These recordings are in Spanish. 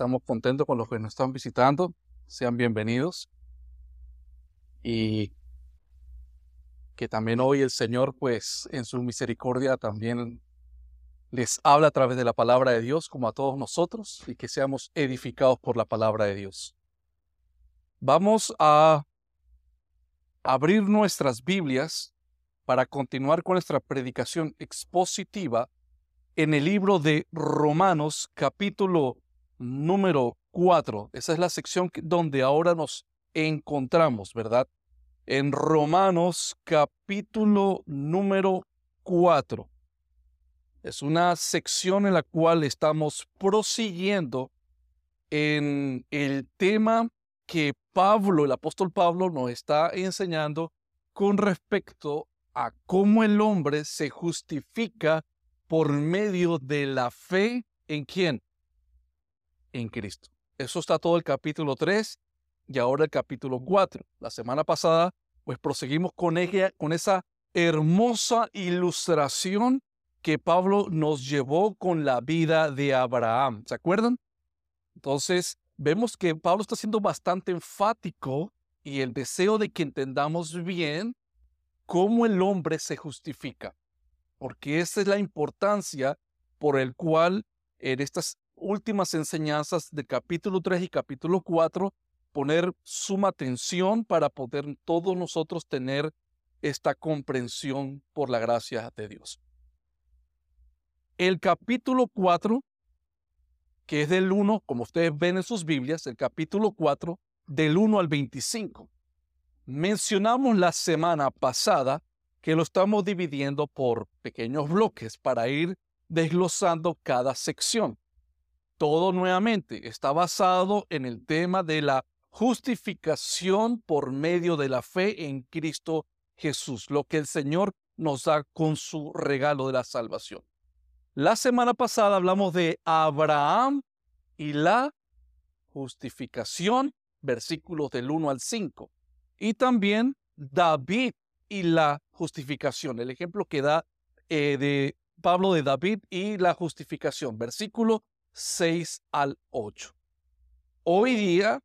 Estamos contentos con los que nos están visitando. Sean bienvenidos. Y que también hoy el Señor, pues en su misericordia, también les habla a través de la palabra de Dios, como a todos nosotros, y que seamos edificados por la palabra de Dios. Vamos a abrir nuestras Biblias para continuar con nuestra predicación expositiva en el libro de Romanos capítulo número 4. Esa es la sección donde ahora nos encontramos, ¿verdad? En Romanos capítulo número 4. Es una sección en la cual estamos prosiguiendo en el tema que Pablo, el apóstol Pablo, nos está enseñando con respecto a cómo el hombre se justifica por medio de la fe en quién? En Cristo. Eso está todo el capítulo 3 y ahora el capítulo 4. La semana pasada, pues proseguimos con, con esa hermosa ilustración que Pablo nos llevó con la vida de Abraham. ¿Se acuerdan? Entonces, vemos que Pablo está siendo bastante enfático y el deseo de que entendamos bien cómo el hombre se justifica porque esa es la importancia por el cual en estas últimas enseñanzas de capítulo 3 y capítulo 4 poner suma atención para poder todos nosotros tener esta comprensión por la gracia de Dios. El capítulo 4, que es del 1, como ustedes ven en sus Biblias, el capítulo 4, del 1 al 25. Mencionamos la semana pasada que lo estamos dividiendo por pequeños bloques para ir desglosando cada sección. Todo nuevamente está basado en el tema de la justificación por medio de la fe en Cristo Jesús, lo que el Señor nos da con su regalo de la salvación. La semana pasada hablamos de Abraham y la justificación, versículos del 1 al 5, y también David y la justificación. El ejemplo que da eh, de Pablo de David y la justificación, versículo 6 al 8. Hoy día,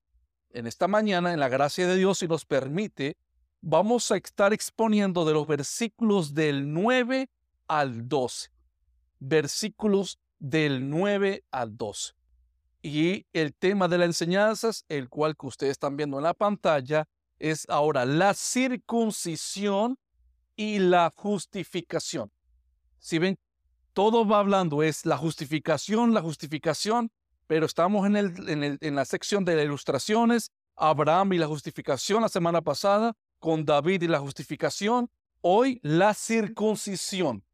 en esta mañana, en la gracia de Dios, si nos permite, vamos a estar exponiendo de los versículos del 9 al 12. Versículos del 9 al 12. Y el tema de las enseñanzas, el cual que ustedes están viendo en la pantalla, es ahora la circuncisión y la justificación. Si ven, todo va hablando, es la justificación, la justificación, pero estamos en, la sección de las ilustraciones, Abraham y la justificación la semana pasada, con David y la justificación, hoy la circuncisión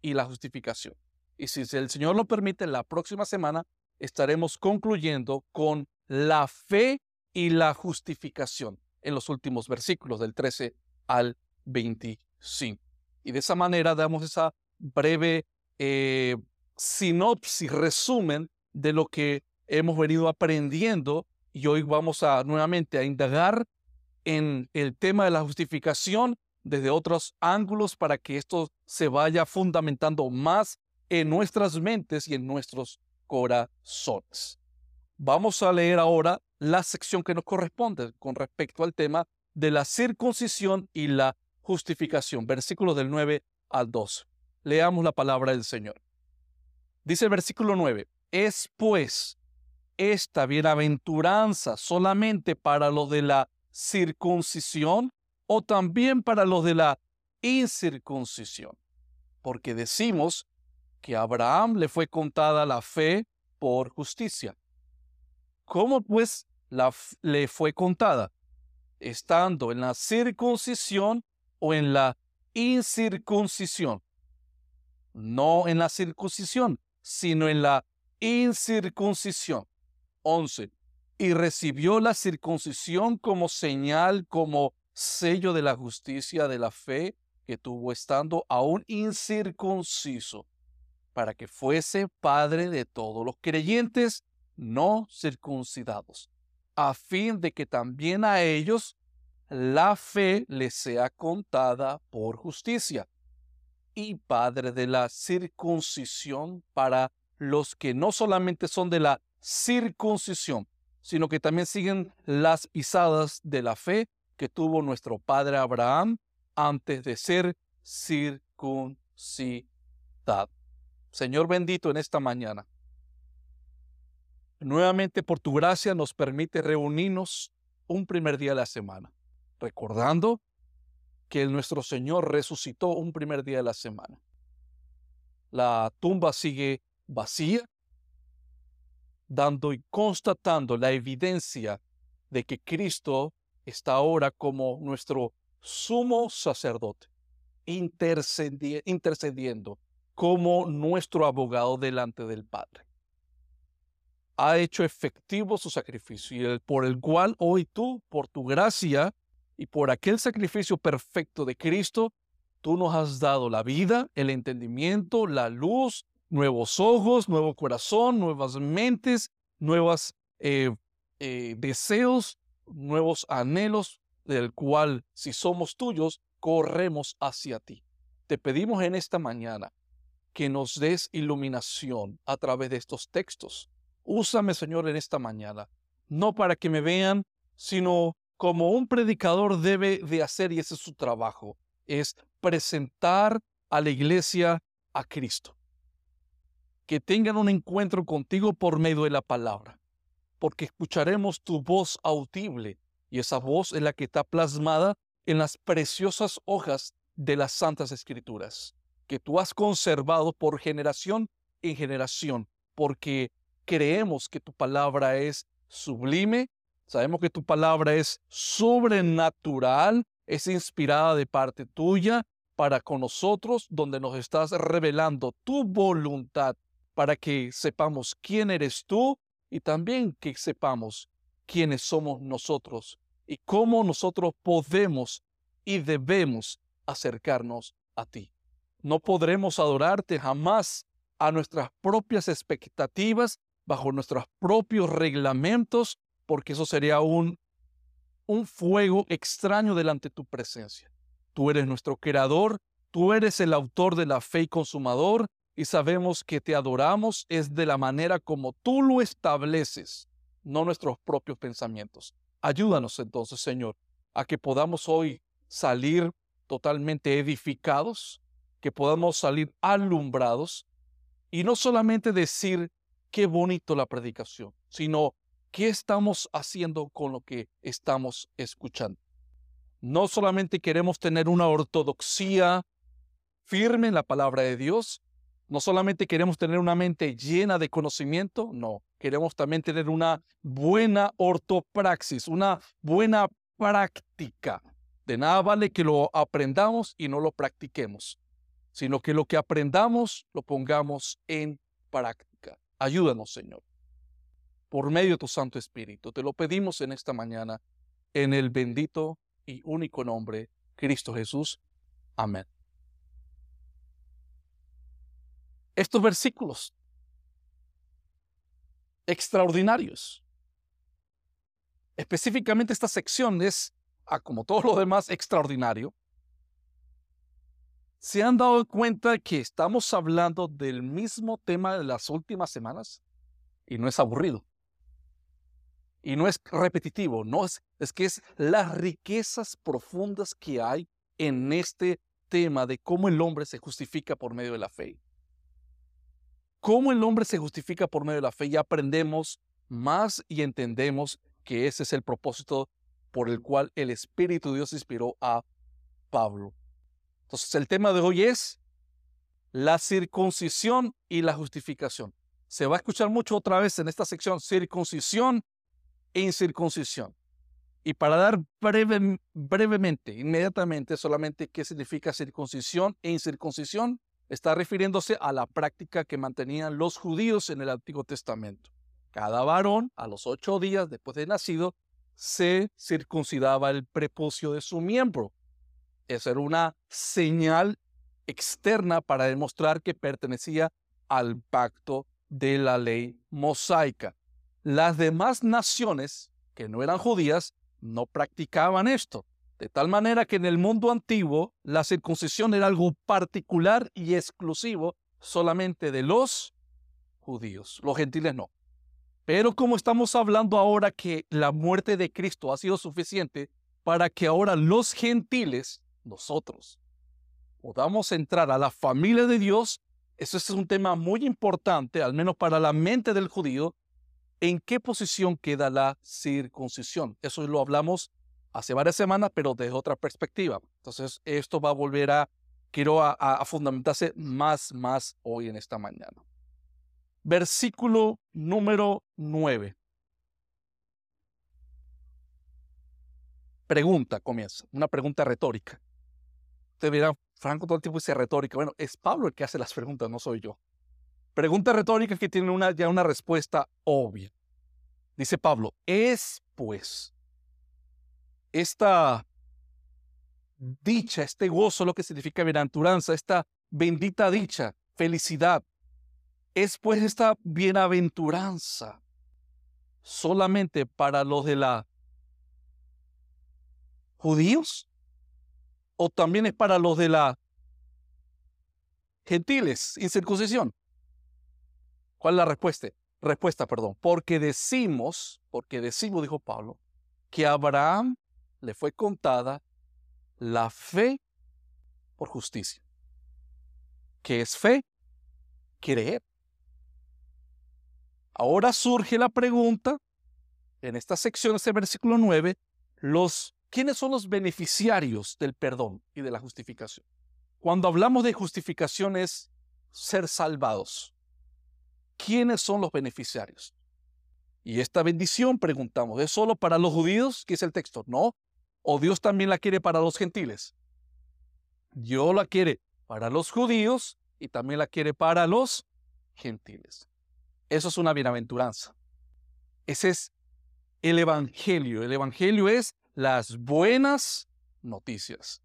y la justificación. Y si el Señor lo permite, la próxima semana estaremos concluyendo con la fe y la justificación en los últimos versículos del 13 al 25. Y de esa manera damos esa breve eh, sinopsis, resumen de lo que hemos venido aprendiendo y hoy vamos a nuevamente a indagar en el tema de la justificación desde otros ángulos para que esto se vaya fundamentando más en nuestras mentes y en nuestros corazones. Vamos a leer ahora la sección que nos corresponde con respecto al tema de la circuncisión y la justificación, versículos del 9 al 12. Leamos la palabra del Señor. Dice el versículo 9, es pues esta bienaventuranza solamente para los de la circuncisión o también para los de la incircuncisión. Porque decimos que a Abraham le fue contada la fe por justicia. ¿Cómo pues le fue contada, estando en la circuncisión o en la incircuncisión. No en la circuncisión, sino en la incircuncisión. 11. Y recibió la circuncisión como señal, como sello de la justicia de la fe que tuvo estando aún incircunciso, para que fuese padre de todos los creyentes no circuncidados a fin de que también a ellos la fe les sea contada por justicia, y Padre de la circuncisión para los que no solamente son de la circuncisión, sino que también siguen las pisadas de la fe que tuvo nuestro padre Abraham antes de ser circuncidado. Señor bendito en esta mañana. Nuevamente por tu gracia nos permite reunirnos un primer día de la semana, recordando que nuestro Señor resucitó un primer día de la semana. La tumba sigue vacía, dando y constatando la evidencia de que Cristo está ahora como nuestro sumo sacerdote, intercediendo como nuestro abogado delante del Padre. Ha hecho efectivo su sacrificio y por el cual hoy tú, por tu gracia y por aquel sacrificio perfecto de Cristo, tú nos has dado la vida, el entendimiento, la luz, nuevos ojos, nuevo corazón, nuevas mentes, nuevos eh, eh, deseos, nuevos anhelos, del cual si somos tuyos, corremos hacia ti. Te pedimos en esta mañana que nos des iluminación a través de estos textos. Úsame, Señor, en esta mañana, no para que me vean, sino como un predicador debe de hacer, y ese es su trabajo, es presentar a la iglesia a Cristo. Que tengan un encuentro contigo por medio de la palabra, porque escucharemos tu voz audible y esa voz es la que está plasmada en las preciosas hojas de las santas escrituras, que tú has conservado por generación en generación, porque creemos que tu palabra es sublime, sabemos que tu palabra es sobrenatural, es inspirada de parte tuya para con nosotros, donde nos estás revelando tu voluntad para que sepamos quién eres tú y también que sepamos quiénes somos nosotros y cómo nosotros podemos y debemos acercarnos a ti. No podremos adorarte jamás a nuestras propias expectativas, bajo nuestros propios reglamentos, porque eso sería un, un fuego extraño delante de tu presencia. Tú eres nuestro creador, tú eres el autor de la fe y consumador, y sabemos que te adoramos es de la manera como tú lo estableces, no nuestros propios pensamientos. Ayúdanos entonces, Señor, a que podamos hoy salir totalmente edificados, que podamos salir alumbrados y no solamente decir qué bonito la predicación, sino qué estamos haciendo con lo que estamos escuchando. No solamente queremos tener una ortodoxia firme en la palabra de Dios, no solamente queremos tener una mente llena de conocimiento, no, queremos también tener una buena ortopraxis, una buena práctica. De nada vale que lo aprendamos y no lo practiquemos, sino que lo que aprendamos lo pongamos en práctica. Ayúdanos, Señor, por medio de tu Santo Espíritu. Te lo pedimos en esta mañana, en el bendito y único nombre, Cristo Jesús. Amén. estos versículos extraordinarios. Específicamente esta sección es, como todo lo demás, extraordinario. ¿Se han dado cuenta que estamos hablando del mismo tema de las últimas semanas? Y no es aburrido. Y no es repetitivo, no es, es que es las riquezas profundas que hay en este tema de cómo el hombre se justifica por medio de la fe cómo el hombre se justifica por medio de la fe y aprendemos más y entendemos que ese es el propósito por el cual el Espíritu de Dios inspiró a Pablo. Entonces el tema de hoy es la circuncisión y la justificación. Se va a escuchar mucho otra vez en esta sección circuncisión incircuncisión. Y para dar brevemente, inmediatamente, solamente qué significa circuncisión e incircuncisión, está refiriéndose a la práctica que mantenían los judíos en el Antiguo Testamento. Cada varón, a los ocho días después de nacido, se circuncidaba el prepucio de su miembro. Esa era una señal externa para demostrar que pertenecía al pacto de la ley mosaica. Las demás naciones que no eran judías no practicaban esto. De tal manera que en el mundo antiguo la circuncisión era algo particular y exclusivo solamente de los judíos. Los gentiles no. Pero como estamos hablando ahora que la muerte de Cristo ha sido suficiente para que ahora los gentiles, nosotros, podamos entrar a la familia de Dios, eso es un tema muy importante, al menos para la mente del judío, en qué posición queda la circuncisión. Eso lo hablamos hace varias semanas, pero desde otra perspectiva. Entonces, esto va a volver a, quiero a, fundamentarse más, más hoy en esta mañana. Versículo número 9. Pregunta comienza, una pregunta retórica. Usted dirá, Franco todo el tiempo dice retórica. Bueno, es Pablo el que hace las preguntas, no soy yo. Pregunta retórica que tiene ya una respuesta obvia. Dice Pablo, es pues esta dicha, este gozo, lo que significa bienaventuranza, esta bendita dicha, felicidad, es pues esta bienaventuranza solamente para los de la judíos o también es para los de la gentiles, incircuncisión. ¿Cuál es la respuesta? Respuesta, perdón. Porque decimos, porque decimos, dijo Pablo, que a Abraham le fue contada la fe por justicia. ¿Qué es fe? Creer. Ahora surge la pregunta, en esta sección, este versículo 9, los, ¿quiénes son los beneficiarios del perdón y de la justificación? Cuando hablamos de justificación es ser salvados. ¿Quiénes son los beneficiarios? Y esta bendición, preguntamos, ¿es solo para los judíos? ¿Qué es el texto? No. ¿O Dios también la quiere para los gentiles? Dios la quiere para los judíos y también la quiere para los gentiles. Eso es una bienaventuranza. Ese es el Evangelio. El Evangelio es las buenas noticias.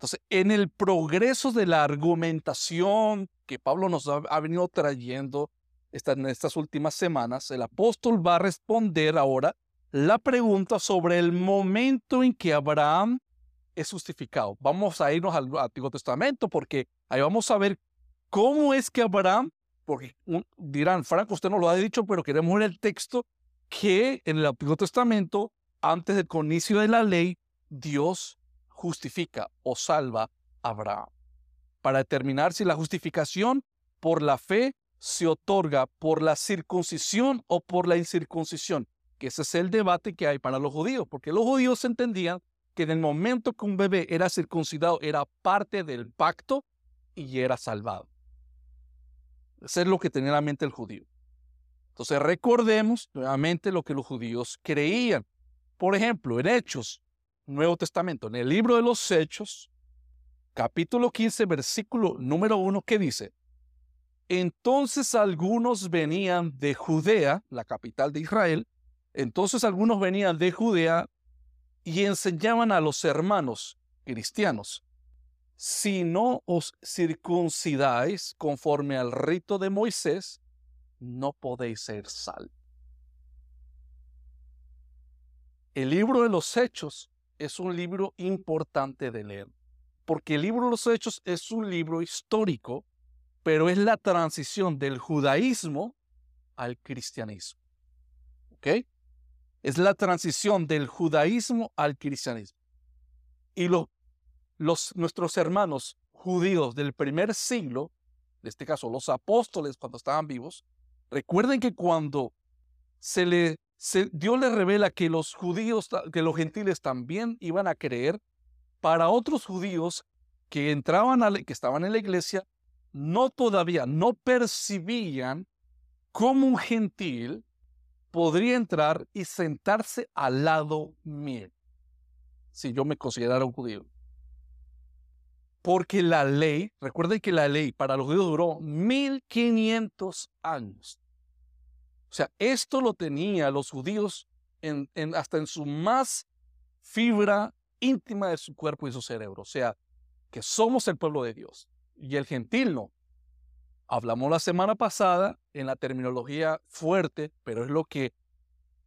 Entonces, en el progreso de la argumentación que Pablo nos ha, venido trayendo en estas últimas semanas, el apóstol va a responder ahora la pregunta sobre el momento en que Abraham es justificado. Vamos a irnos al Antiguo Testamento porque ahí vamos a ver cómo es que Abraham, porque dirán, Franco, usted no lo ha dicho, pero queremos ver el texto que en el Antiguo Testamento, antes del inicio de la ley, Dios justifica o salva a Abraham. Para determinar si la justificación por la fe se otorga por la circuncisión o por la incircuncisión, que ese es el debate que hay para los judíos, porque los judíos entendían que en el momento que un bebé era circuncidado era parte del pacto y era salvado. Eso es lo que tenía en la mente el judío. Entonces recordemos nuevamente lo que los judíos creían. Por ejemplo, en Hechos Nuevo Testamento, en el libro de los Hechos, capítulo 15, versículo número 1, que dice, entonces algunos venían de Judea, la capital de Israel, entonces algunos venían de Judea y enseñaban a los hermanos cristianos, si no os circuncidáis conforme al rito de Moisés, no podéis ser sal. El libro de los Hechos es un libro importante de leer, porque el libro de los Hechos es un libro histórico, pero es la transición del judaísmo al cristianismo. ¿Ok? Es la transición del judaísmo al cristianismo. Y los, nuestros hermanos judíos del primer siglo, en este caso los apóstoles cuando estaban vivos, recuerden que cuando se le Dios le revela que los judíos, que los gentiles también iban a creer, para otros judíos que entraban, a que estaban en la iglesia, no todavía, no percibían cómo un gentil podría entrar y sentarse al lado mío, si yo me considerara un judío. Porque la ley, recuerden que la ley para los judíos duró 1500 años. O sea, esto lo tenía los judíos hasta en su más fibra íntima de su cuerpo y su cerebro. O sea, que somos el pueblo de Dios y el gentil no. Hablamos la semana pasada en la terminología fuerte, pero es lo que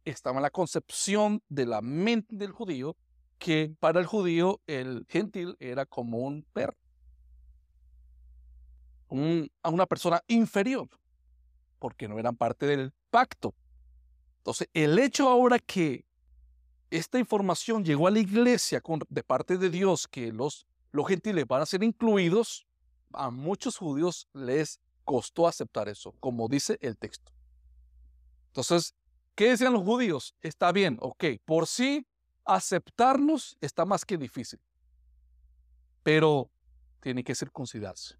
estaba en la concepción de la mente del judío, que para el judío el gentil era como un perro, a una persona inferior, porque no eran parte del pacto. Entonces, el hecho ahora que esta información llegó a la iglesia de parte de Dios, que los, los gentiles van a ser incluidos, a muchos judíos les costó aceptar eso, como dice el texto. Entonces, ¿qué decían los judíos? Está bien, ok, por sí aceptarnos está más que difícil, pero tiene que circuncidarse.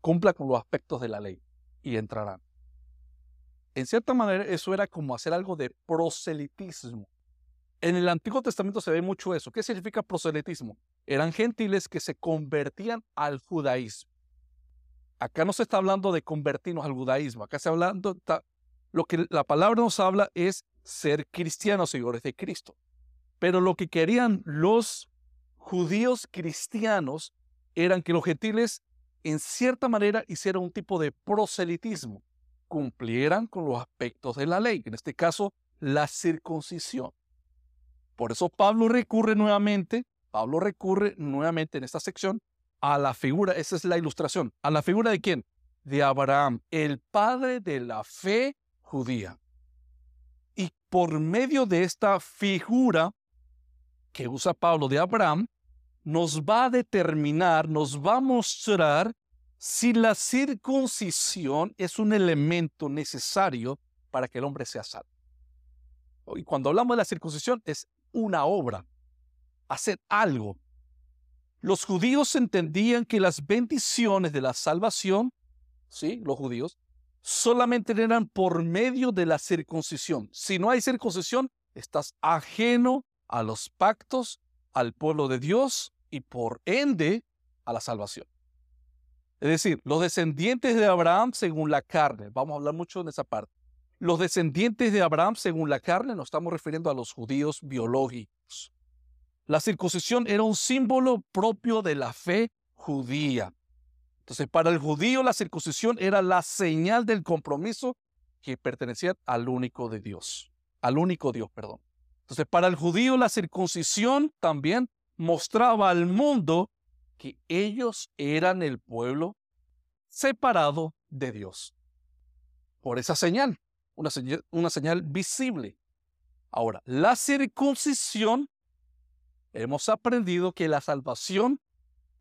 Cumpla con los aspectos de la ley y entrarán. En cierta manera, eso era como hacer algo de proselitismo. En el Antiguo Testamento se ve mucho eso. ¿Qué significa proselitismo? Eran gentiles que se convertían al judaísmo. Acá no se está hablando de convertirnos al judaísmo, acá se está hablando, lo que la palabra nos habla es ser cristianos, seguidores de Cristo. Pero lo que querían los judíos cristianos eran que los gentiles en cierta manera hicieran un tipo de proselitismo, cumplieran con los aspectos de la ley, en este caso la circuncisión. Por eso Pablo recurre nuevamente, Pablo recurre nuevamente en esta sección a la figura, esa es la ilustración, a la figura de quién? De Abraham, el padre de la fe judía. Y por medio de esta figura que usa Pablo de Abraham, nos va a determinar, nos va a mostrar si la circuncisión es un elemento necesario para que el hombre sea salvo. Y cuando hablamos de la circuncisión es una obra, hacer algo. Los judíos entendían que las bendiciones de la salvación, sí, los judíos, solamente eran por medio de la circuncisión. Si no hay circuncisión, estás ajeno a los pactos, al pueblo de Dios y por ende a la salvación. Es decir, los descendientes de Abraham según la carne, vamos a hablar mucho en esa parte. Los descendientes de Abraham según la carne, nos estamos refiriendo a los judíos biológicos. La circuncisión era un símbolo propio de la fe judía. Entonces, para el judío la circuncisión era la señal del compromiso que pertenecía al único de Dios, al único Dios, perdón. Entonces, para el judío la circuncisión también mostraba al mundo que ellos eran el pueblo separado de Dios. Por esa señal, una señal, visible. Ahora, la circuncisión, hemos aprendido que la salvación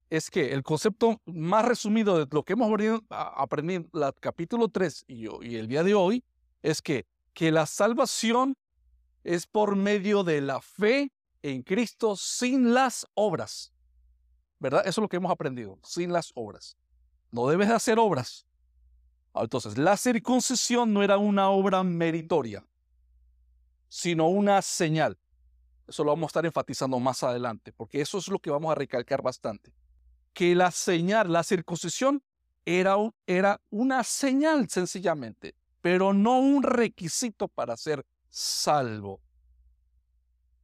es que el concepto más resumido de lo que hemos aprendido en el capítulo 3 y, y el día de hoy es que, que la salvación es por medio de la fe en Cristo sin las obras. ¿Verdad? Eso es lo que hemos aprendido, sin las obras. No debes hacer obras. Entonces, la circuncisión no era una obra meritoria, sino una señal. Eso lo vamos a estar enfatizando más adelante, porque eso es lo que vamos a recalcar bastante que la señal, la circuncisión, era, era una señal sencillamente, pero no un requisito para ser salvo.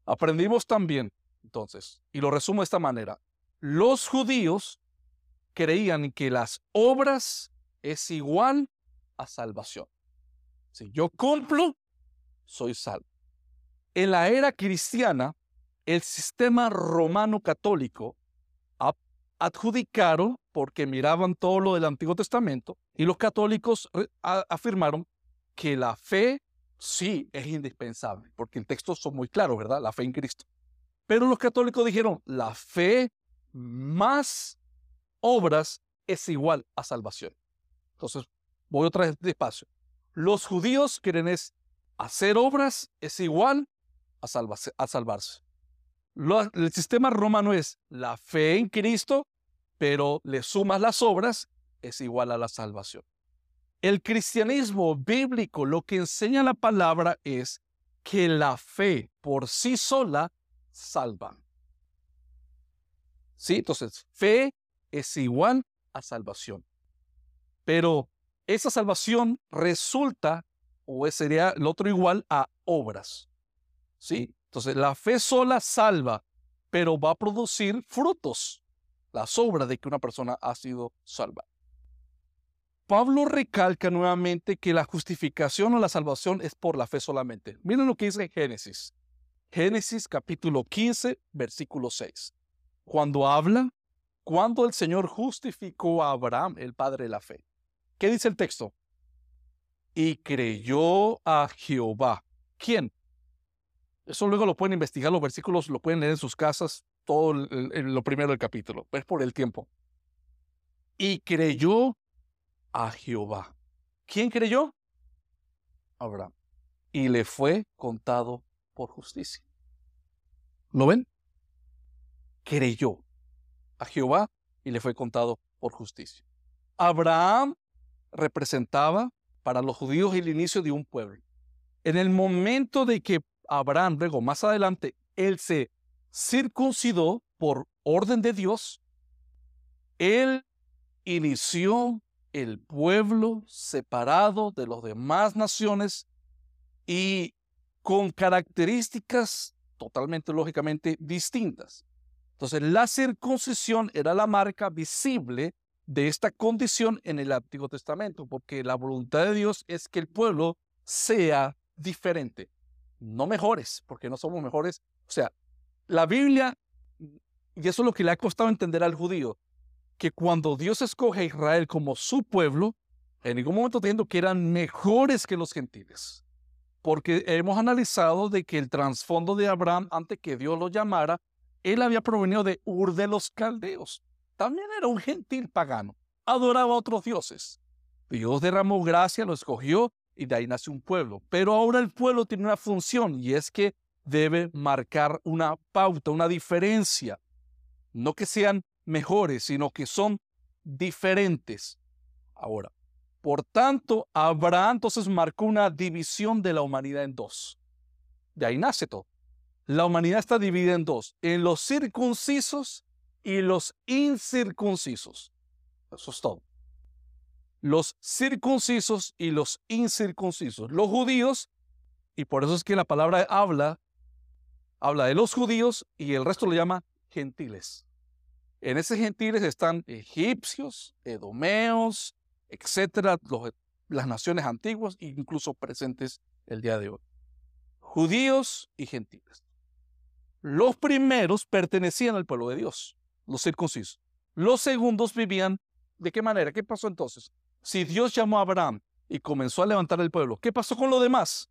Aprendimos también, entonces, y lo resumo de esta manera, los judíos creían que las obras es igual a salvación. Si yo cumplo, soy salvo. En la era cristiana, el sistema romano católico adjudicaron porque miraban todo lo del Antiguo Testamento y los católicos afirmaron que la fe sí es indispensable, porque el texto son muy claros, ¿verdad? La fe en Cristo. Pero los católicos dijeron, la fe más obras es igual a salvación. Entonces, voy otra vez despacio. Los judíos quieren es hacer obras es igual a, a salvarse el sistema romano es la fe en Cristo, pero le sumas las obras, es igual a la salvación. El cristianismo bíblico lo que enseña la palabra es que la fe por sí sola salva. ¿Sí? Entonces, fe es igual a salvación. Pero esa salvación resulta, o sería el otro igual a obras. ¿Sí? Entonces, la fe sola salva, pero va a producir frutos, la sobra de que una persona ha sido salva. Pablo recalca nuevamente que la justificación o la salvación es por la fe solamente. Miren lo que dice Génesis. Génesis capítulo 15, versículo 6. Cuando habla, cuando el Señor justificó a Abraham, el padre de la fe. ¿Qué dice el texto? y creyó a Jehová. ¿Quién? Eso luego lo pueden investigar, los versículos lo pueden leer en sus casas, todo lo primero del capítulo, es por el tiempo. Y creyó a Jehová. ¿Quién creyó? Abraham. Y le fue contado por justicia. ¿Lo ven? Creyó a Jehová y le fue contado por justicia. Abraham representaba para los judíos el inicio de un pueblo. En el momento de que Abraham, luego más adelante, él se circuncidó por orden de Dios, él inició el pueblo separado de las demás naciones y con características totalmente lógicamente distintas. Entonces, la circuncisión era la marca visible de esta condición en el Antiguo Testamento, porque la voluntad de Dios es que el pueblo sea diferente, no mejores, porque no somos mejores. O sea, la Biblia, y eso es lo que le ha costado entender al judío, que cuando Dios escoge a Israel como su pueblo, en ningún momento entiendo que eran mejores que los gentiles, porque hemos analizado de que el trasfondo de Abraham, antes que Dios lo llamara, él había provenido de Ur de los Caldeos. También era un gentil pagano. Adoraba a otros dioses. Dios derramó gracia, lo escogió y de ahí nace un pueblo. Pero ahora el pueblo tiene una función y es que debe marcar una pauta, una diferencia. No que sean mejores, sino que son diferentes. Ahora, por tanto, Abraham entonces marcó una división de la humanidad en dos. De ahí nace todo. La humanidad está dividida en dos, en los circuncisos y los incircuncisos. Eso es todo. Los circuncisos y los incircuncisos. Los judíos, y por eso es que la palabra habla, habla de los judíos y el resto lo llama gentiles. En ese gentiles están egipcios, edomeos, etcétera, las naciones antiguas incluso presentes el día de hoy. Judíos y gentiles. Los primeros pertenecían al pueblo de Dios, los circuncisos. Los segundos vivían, ¿de qué manera? ¿Qué pasó entonces? Si Dios llamó a Abraham y comenzó a levantar el pueblo, ¿qué pasó con los demás?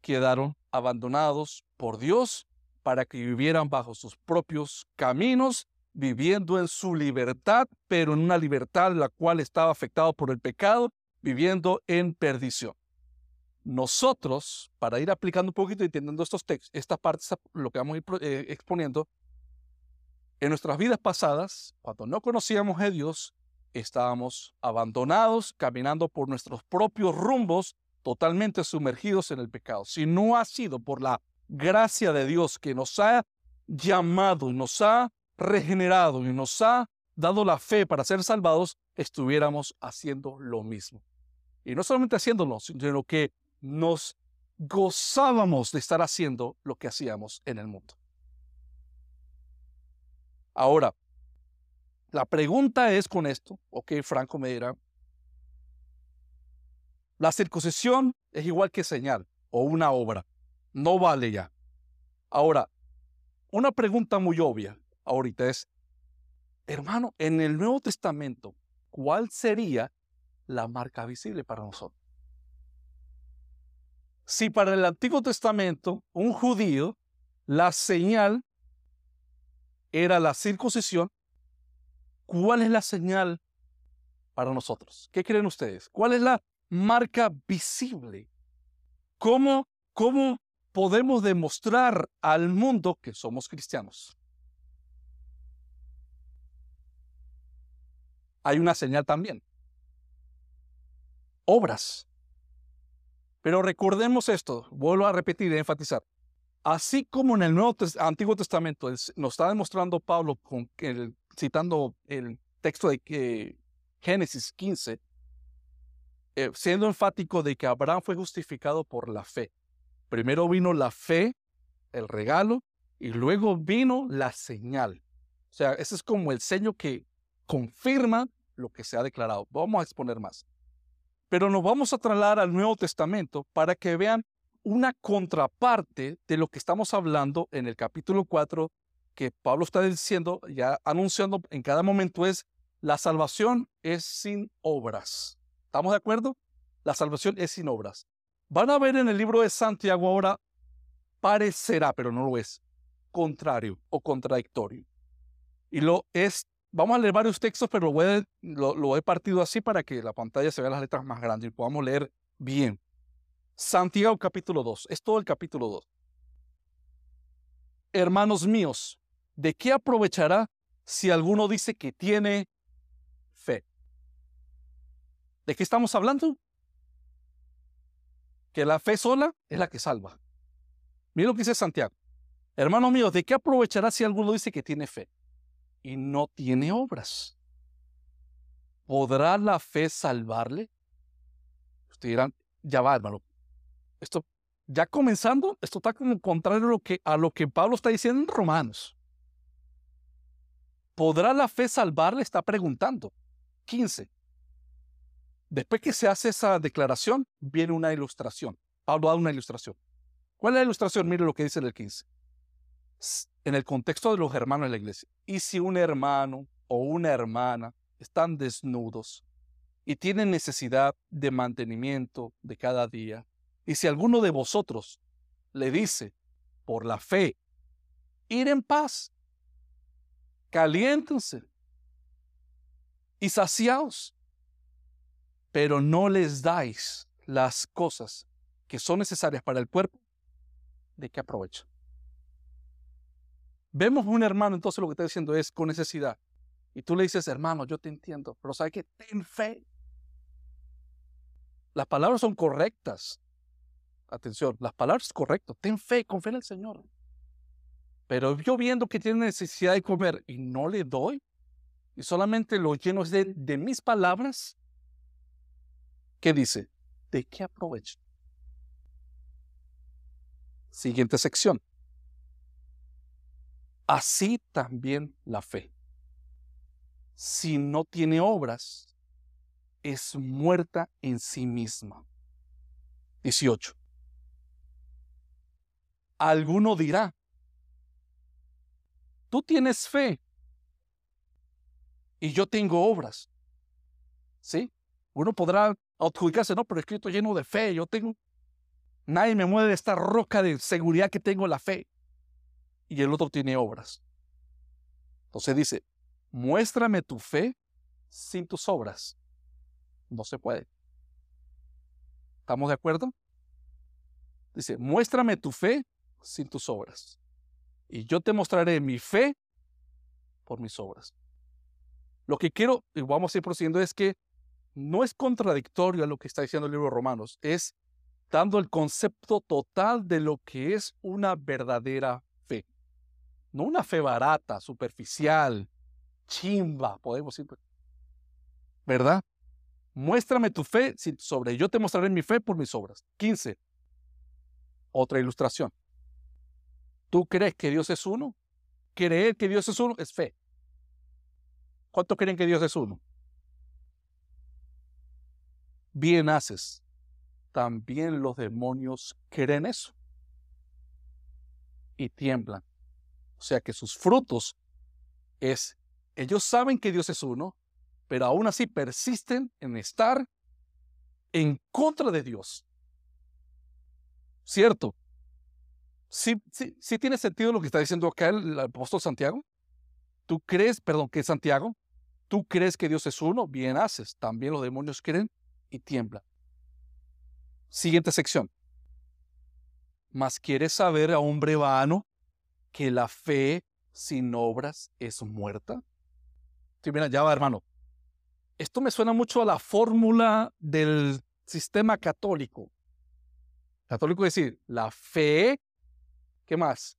Quedaron abandonados por Dios para que vivieran bajo sus propios caminos, viviendo en su libertad, pero en una libertad la cual estaba afectada por el pecado, viviendo en perdición nosotros, para ir aplicando un poquito y entendiendo estos textos, estas partes, lo que vamos a ir eh, exponiendo, en nuestras vidas pasadas, cuando no conocíamos a Dios, estábamos abandonados, caminando por nuestros propios rumbos, totalmente sumergidos en el pecado. Si no ha sido por la gracia de Dios que nos ha llamado y nos ha regenerado y nos ha dado la fe para ser salvados, estuviéramos haciendo lo mismo. Y no solamente haciéndolo, sino que nos gozábamos de estar haciendo lo que hacíamos en el mundo. Ahora, la pregunta es con esto, ok, Franco me dirá, la circuncisión es igual que señal o una obra, no vale ya. Ahora, una pregunta muy obvia ahorita es, hermano, en el Nuevo Testamento, ¿cuál sería la marca visible para nosotros? Si para el Antiguo Testamento un judío, la señal era la circuncisión, ¿cuál es la señal para nosotros? ¿Qué creen ustedes? ¿Cuál es la marca visible? ¿Cómo, cómo podemos demostrar al mundo que somos cristianos? Hay una señal también. Obras. Pero recordemos esto, vuelvo a repetir y enfatizar. Así como en el Nuevo Antiguo Testamento nos está demostrando Pablo, citando el texto de Génesis 15, eh, siendo enfático de que Abraham fue justificado por la fe. Primero vino la fe, el regalo, y luego vino la señal. O sea, ese es como el sello que confirma lo que se ha declarado. Vamos a exponer más. Pero nos vamos a trasladar al Nuevo Testamento para que vean una contraparte de lo que estamos hablando en el capítulo 4 que Pablo está diciendo, ya anunciando en cada momento es, la salvación es sin obras. ¿Estamos de acuerdo? La salvación es sin obras. Van a ver en el libro de Santiago ahora, parecerá, pero no lo es, contrario o contradictorio. Y lo es, vamos a leer varios textos, pero lo, he partido así para que la pantalla se vea las letras más grandes y podamos leer bien. Santiago capítulo 2, es todo el capítulo 2. Hermanos míos, ¿de qué aprovechará si alguno dice que tiene fe? ¿De qué estamos hablando? Que la fe sola es la que salva. Mira lo que dice Santiago. Hermanos míos, ¿de qué aprovechará si alguno dice que tiene fe y no tiene obras? ¿Podrá la fe salvarle? Ustedes dirán, ya va, hermano. Esto, ya comenzando, esto está como contrario a lo que, a lo que Pablo está diciendo en Romanos. ¿Podrá la fe salvarle? Está preguntando. 15. Después que se hace esa declaración, viene una ilustración. Pablo da una ilustración. ¿Cuál es la ilustración? Mire lo que dice en el 15. En el contexto de los hermanos de la iglesia. Y si un hermano o una hermana están desnudos y tienen necesidad de mantenimiento de cada día, y si alguno de vosotros le dice, por la fe, ir en paz, caliéntense y saciaos, pero no les dais las cosas que son necesarias para el cuerpo, ¿de qué aprovecha? Vemos un hermano, entonces lo que está diciendo es con necesidad. Y tú le dices, hermano, yo te entiendo, pero ¿sabes que Ten fe. Las palabras son correctas. Atención, las palabras correctas. Ten fe, confía en el Señor. Pero yo viendo que tiene necesidad de comer y no le doy, y solamente lo lleno de, de mis palabras, ¿qué dice? ¿De qué aprovecho? Siguiente sección. Así también la fe. Si no tiene obras, es muerta en sí misma. 18. Alguno dirá, tú tienes fe y yo tengo obras. ¿Sí? Uno podrá adjudicarse, no, pero es lleno de fe, yo tengo, nadie me mueve de esta roca de seguridad que tengo la fe. Y el otro tiene obras. Entonces dice, muéstrame tu fe sin tus obras. No se puede. ¿Estamos de acuerdo? Dice, muéstrame tu fe sin tus obras. Y yo te mostraré mi fe por mis obras. Lo que quiero, y vamos a ir prosiguiendo, es que no es contradictorio a lo que está diciendo el libro de Romanos, es dando el concepto total de lo que es una verdadera. No una fe barata, superficial, chimba, podemos decir. ¿Verdad? Muéstrame tu fe sobre yo te mostraré mi fe por mis obras. 15. Otra ilustración. ¿Tú crees que Dios es uno? Creer que Dios es uno es fe. ¿Cuántos creen que Dios es uno? Bien haces. También los demonios creen eso. Y tiemblan. O sea que sus frutos es, ellos saben que Dios es uno, pero aún así persisten en estar en contra de Dios. ¿Cierto? Sí, sí, sí tiene sentido lo que está diciendo acá el, apóstol Santiago. ¿Tú crees, perdón, que es Santiago? ¿Tú crees que Dios es uno? Bien haces. También los demonios creen y tiemblan. Siguiente sección. Mas quieres saber a hombre vano que la fe sin obras es muerta. Sí, mira, ya va, hermano. Esto me suena mucho a la fórmula del sistema católico. Católico es decir, la fe ¿Qué más?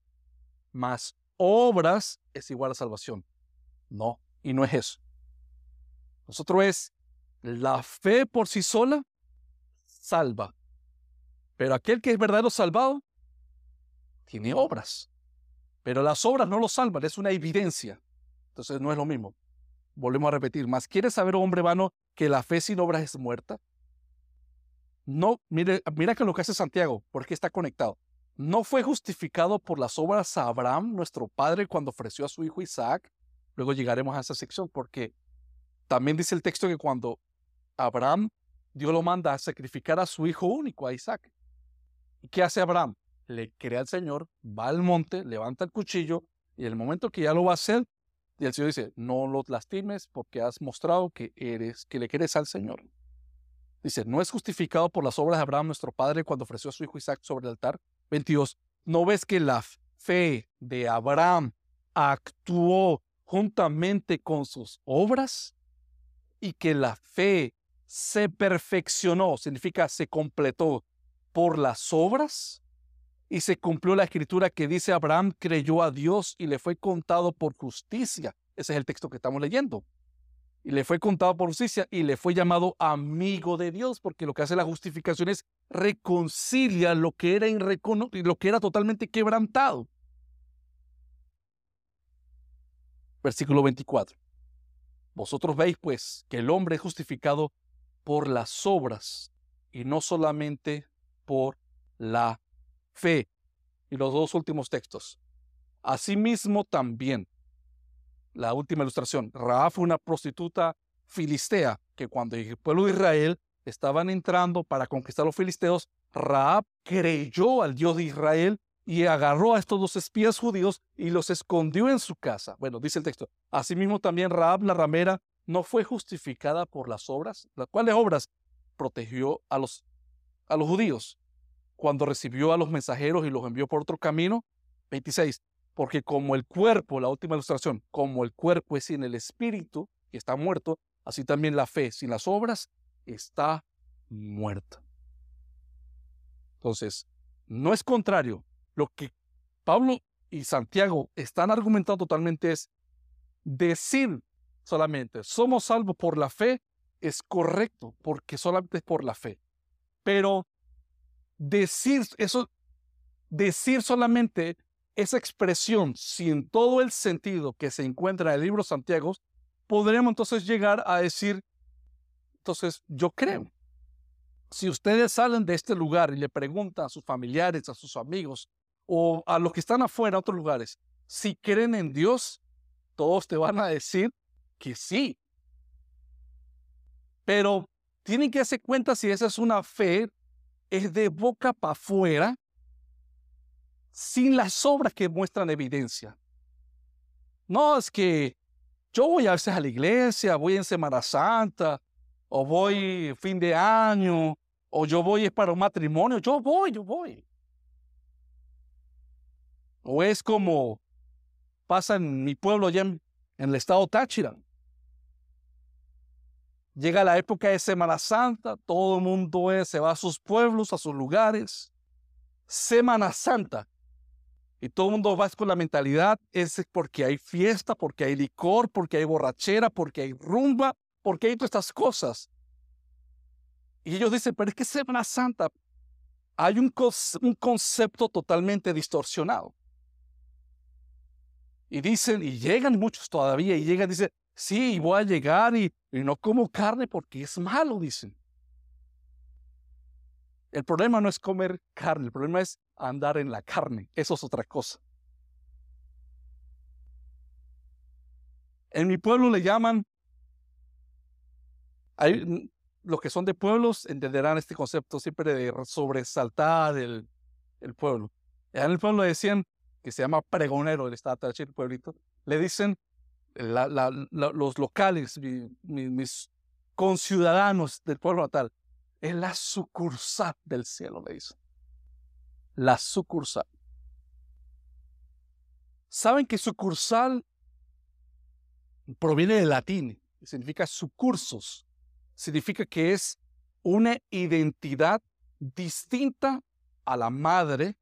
Más obras es igual a salvación. No, y no es eso. Nosotros es la fe por sí sola salva. Pero aquel que es verdadero salvado tiene obras. Pero las obras no lo salvan, es una evidencia. Entonces no es lo mismo. Volvemos a repetir, más ¿quieres saber, hombre vano, que la fe sin obras es muerta? No, mire, mira que lo que hace Santiago, porque está conectado. ¿No fue justificado por las obras a Abraham, nuestro padre, cuando ofreció a su hijo Isaac? Luego llegaremos a esa sección porque también dice el texto que cuando Abraham Dios lo manda a sacrificar a su hijo único, a Isaac. ¿Y qué hace Abraham? Le cree al Señor, va al monte, levanta el cuchillo y el momento que ya lo va a hacer, y el Señor dice, no lo lastimes porque has mostrado que eres, que le quieres al Señor. Dice, no es justificado por las obras de Abraham nuestro padre cuando ofreció a su hijo Isaac sobre el altar. 22. ¿No ves que la fe de Abraham actuó juntamente con sus obras? Y que la fe se perfeccionó, significa se completó por las obras. Y se cumplió la escritura que dice Abraham creyó a Dios y le fue contado por justicia. Ese es el texto que estamos leyendo y le fue contado por justicia y le fue llamado amigo de Dios, porque lo que hace la justificación es reconcilia lo que era, lo que era totalmente quebrantado. Versículo 24. Vosotros veis pues que el hombre es justificado por las obras y no solamente por la fe. Y los dos últimos textos. Asimismo también la última ilustración. Raab fue una prostituta filistea que cuando el pueblo de Israel estaban entrando para conquistar a los filisteos, Raab creyó al Dios de Israel y agarró a estos dos espías judíos y los escondió en su casa. Bueno, dice el texto. Asimismo también Raab la ramera no fue justificada por las obras. ¿Las cuales obras? Protegió a los, a los judíos cuando recibió a los mensajeros y los envió por otro camino. 26. Porque como el cuerpo, la última ilustración, como el cuerpo es sin el espíritu y está muerto, así también la fe sin las obras está muerta. Entonces, no es contrario. Lo que Pablo y Santiago están argumentando totalmente es decir solamente, somos salvos por la fe, es correcto, porque solamente es por la fe. Pero decir eso, decir solamente esa expresión sin todo el sentido que se encuentra en el libro Santiago, podríamos entonces llegar a decir, entonces yo creo. Si ustedes salen de este lugar y le preguntan a sus familiares, a sus amigos o a los que están afuera, a otros lugares, si creen en Dios, todos te van a decir que sí. Pero tienen que hacer cuenta si esa es una fe, es de boca para afuera sin las obras que muestran evidencia. No es que yo voy a veces a la iglesia, voy en Semana Santa, o voy fin de año, o yo voy para un matrimonio, yo voy, yo voy. O es como pasa en mi pueblo allá en, el estado Táchira. Llega la época de Semana Santa, todo el mundo se va a sus pueblos, a sus lugares. Semana Santa. Y todo el mundo va con la mentalidad, es porque hay fiesta, porque hay licor, porque hay borrachera, porque hay rumba, porque hay todas estas cosas. Y ellos dicen, pero es que Semana Santa hay un, un concepto totalmente distorsionado. Y dicen, y llegan muchos todavía, y llegan dicen, sí, voy a llegar y, no como carne porque es malo, dicen. El problema no es comer carne, el problema es andar en la carne. Eso es otra cosa. En mi pueblo le llaman, hay, los que son de pueblos entenderán este concepto siempre de sobresaltar el, pueblo. En el pueblo decían, que se llama pregonero, el estado de el pueblito, le dicen los locales, mis conciudadanos del pueblo natal, es la sucursal del cielo, le dice. La sucursal. ¿Saben que sucursal proviene del latín? Significa sucursos. Significa que es una identidad distinta a la madre,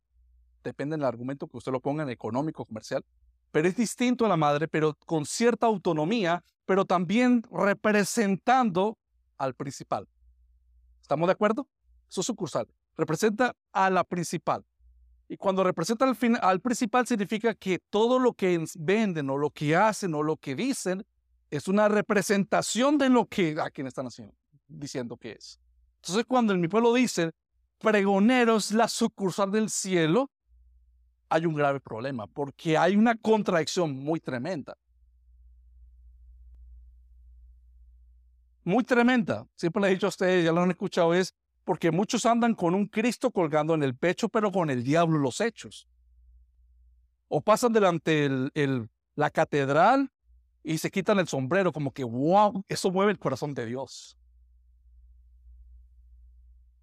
depende del argumento que usted lo ponga en económico, comercial, pero es distinto a la madre, pero con cierta autonomía, pero también representando al principal. ¿Estamos de acuerdo? Eso es sucursal. Representa a la principal. Y cuando representa al, al principal significa que todo lo que venden o lo que hacen o lo que dicen es una representación de lo que a quien están haciendo, diciendo que es. Entonces cuando en mi pueblo dicen pregoneros la sucursal del cielo, hay un grave problema porque hay una contradicción muy tremenda. muy tremenda. Siempre le he dicho a ustedes, ya lo han escuchado, es porque muchos andan con un Cristo colgando en el pecho, pero con el diablo los hechos. O pasan delante el, la catedral y se quitan el sombrero, como que, wow, eso mueve el corazón de Dios.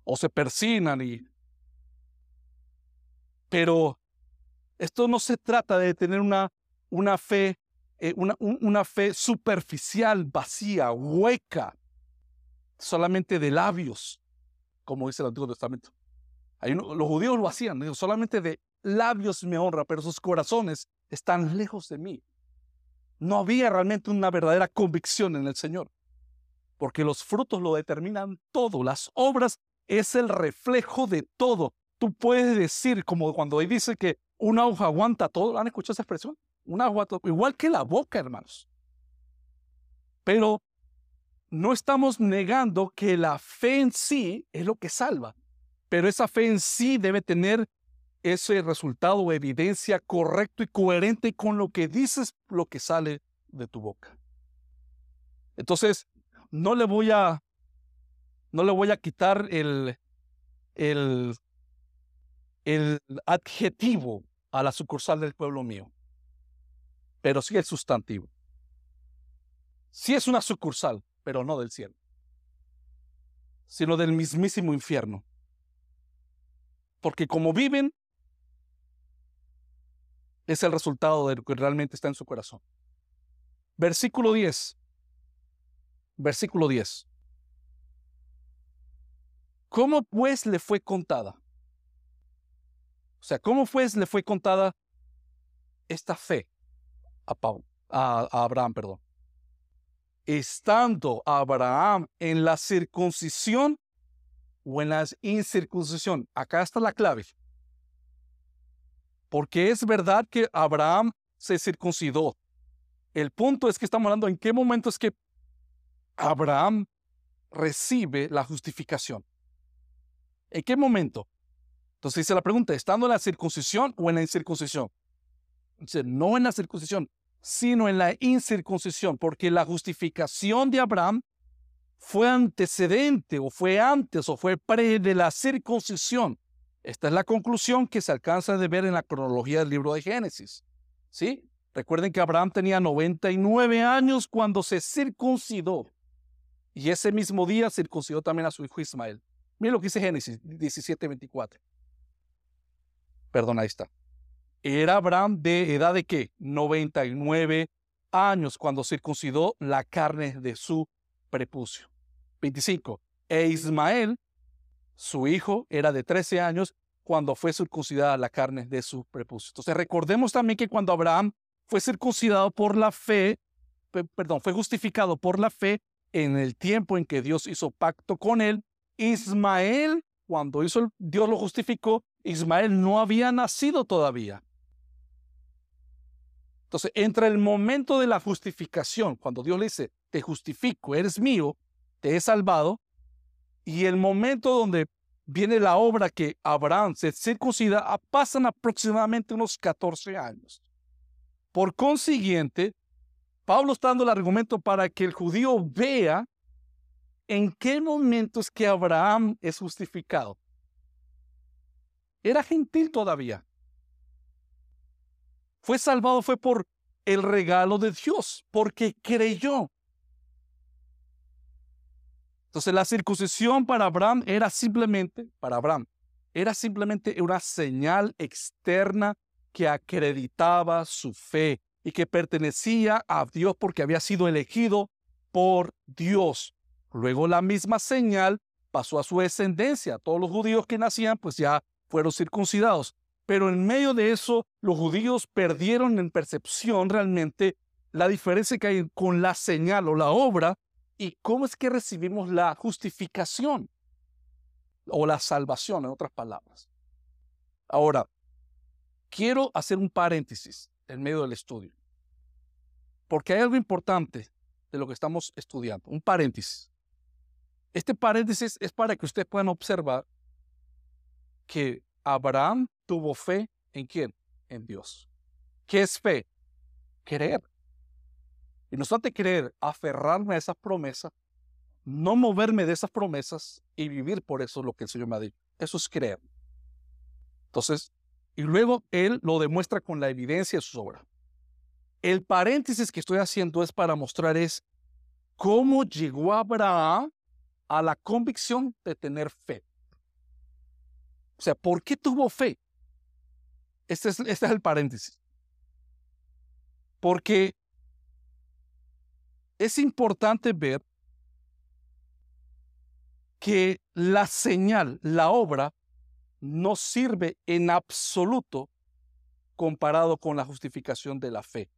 O se persinan y... Pero esto no se trata de tener una, una fe, eh, una, una fe superficial, vacía, hueca, solamente de labios, como dice el Antiguo Testamento. los judíos lo hacían, solamente de labios me honra, pero sus corazones están lejos de mí. No había realmente una verdadera convicción en el Señor, porque los frutos lo determinan todo, las obras es el reflejo de todo. Tú puedes decir, como cuando dice que una hoja aguanta todo, ¿han escuchado esa expresión? Una hoja, igual que la boca, hermanos. Pero no estamos negando que la fe en sí es lo que salva, pero esa fe en sí debe tener ese resultado evidencia correcto y coherente con lo que dices, lo que sale de tu boca. Entonces, no le voy a, no le voy a quitar el, el, el adjetivo a la sucursal del pueblo mío, pero sí el sustantivo. Sí es una sucursal, pero no del cielo, sino del mismísimo infierno. Porque como viven, es el resultado de lo que realmente está en su corazón. Versículo 10. Versículo 10. ¿Cómo pues le fue contada? O sea, ¿cómo le fue contada esta fe a, a Abraham? Perdón estando Abraham en la circuncisión o en la incircuncisión. Acá está la clave. Porque es verdad que Abraham se circuncidó. El punto es que estamos hablando en qué momento es que Abraham recibe la justificación. ¿En qué momento? Entonces dice la pregunta, ¿estando en la circuncisión o en la incircuncisión? Dice, no en la circuncisión, sino en la incircuncisión, porque la justificación de Abraham fue antecedente o fue antes o fue pre de la circuncisión. Esta es la conclusión que se alcanza de ver en la cronología del libro de Génesis. ¿Sí? Recuerden que Abraham tenía 99 años cuando se circuncidó. Y ese mismo día circuncidó también a su hijo Ismael. Miren lo que dice Génesis 17, 24. Perdón, ahí está. Era Abraham de edad de qué? 99 años cuando circuncidó la carne de su prepucio. 25. E Ismael, su hijo, era de 13 años cuando fue circuncidada la carne de su prepucio. Entonces recordemos también que cuando Abraham fue circuncidado por la fe, perdón, fue justificado por la fe en el tiempo en que Dios hizo pacto con él, Ismael, cuando hizo, Dios lo justificó, Ismael no había nacido todavía. Entonces, entre el momento de la justificación, cuando Dios le dice, te justifico, eres mío, te he salvado, y el momento donde viene la obra que Abraham se circuncida, ah, pasan aproximadamente unos 14 años. Por consiguiente, Pablo está dando el argumento para que el judío vea en qué momento es que Abraham es justificado. Era gentil todavía fue salvado fue por el regalo de Dios, porque creyó. Entonces la circuncisión para Abraham era simplemente, para Abraham, era simplemente una señal externa que acreditaba su fe y que pertenecía a Dios porque había sido elegido por Dios. Luego la misma señal pasó a su descendencia. Todos los judíos que nacían pues ya fueron circuncidados. Pero en medio de eso, los judíos perdieron en percepción realmente la diferencia que hay con la señal o la obra y cómo es que recibimos la justificación o la salvación, en otras palabras. Ahora, quiero hacer un paréntesis en medio del estudio, porque hay algo importante de lo que estamos estudiando, un paréntesis. Este paréntesis es para que ustedes puedan observar que Abraham tuvo fe en quién? En Dios. ¿Qué es fe? Creer. Y no obstante creer, aferrarme a esa promesa, no moverme de esas promesas y vivir por eso lo que el Señor me ha dicho. Eso es creer. Entonces, y luego Él lo demuestra con la evidencia de sus obras. El paréntesis que estoy haciendo es para mostrar es cómo llegó Abraham a la convicción de tener fe. O sea, ¿por qué tuvo fe? Este es, este es el paréntesis. Porque es importante ver que la señal, la obra, no sirve en absoluto comparado con la justificación de la fe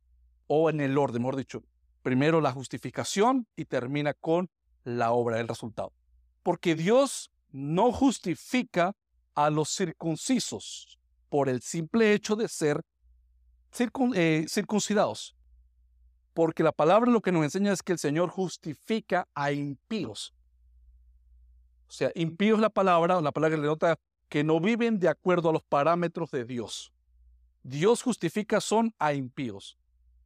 o en el orden, mejor dicho, primero la justificación y termina con la obra, el resultado. Porque Dios no justifica a los circuncisos por el simple hecho de ser eh, circuncidados. Porque la palabra lo que nos enseña es que el Señor justifica a impíos. O sea, impíos la palabra, la palabra que le nota que no viven de acuerdo a los parámetros de Dios. Dios justifica son a impíos.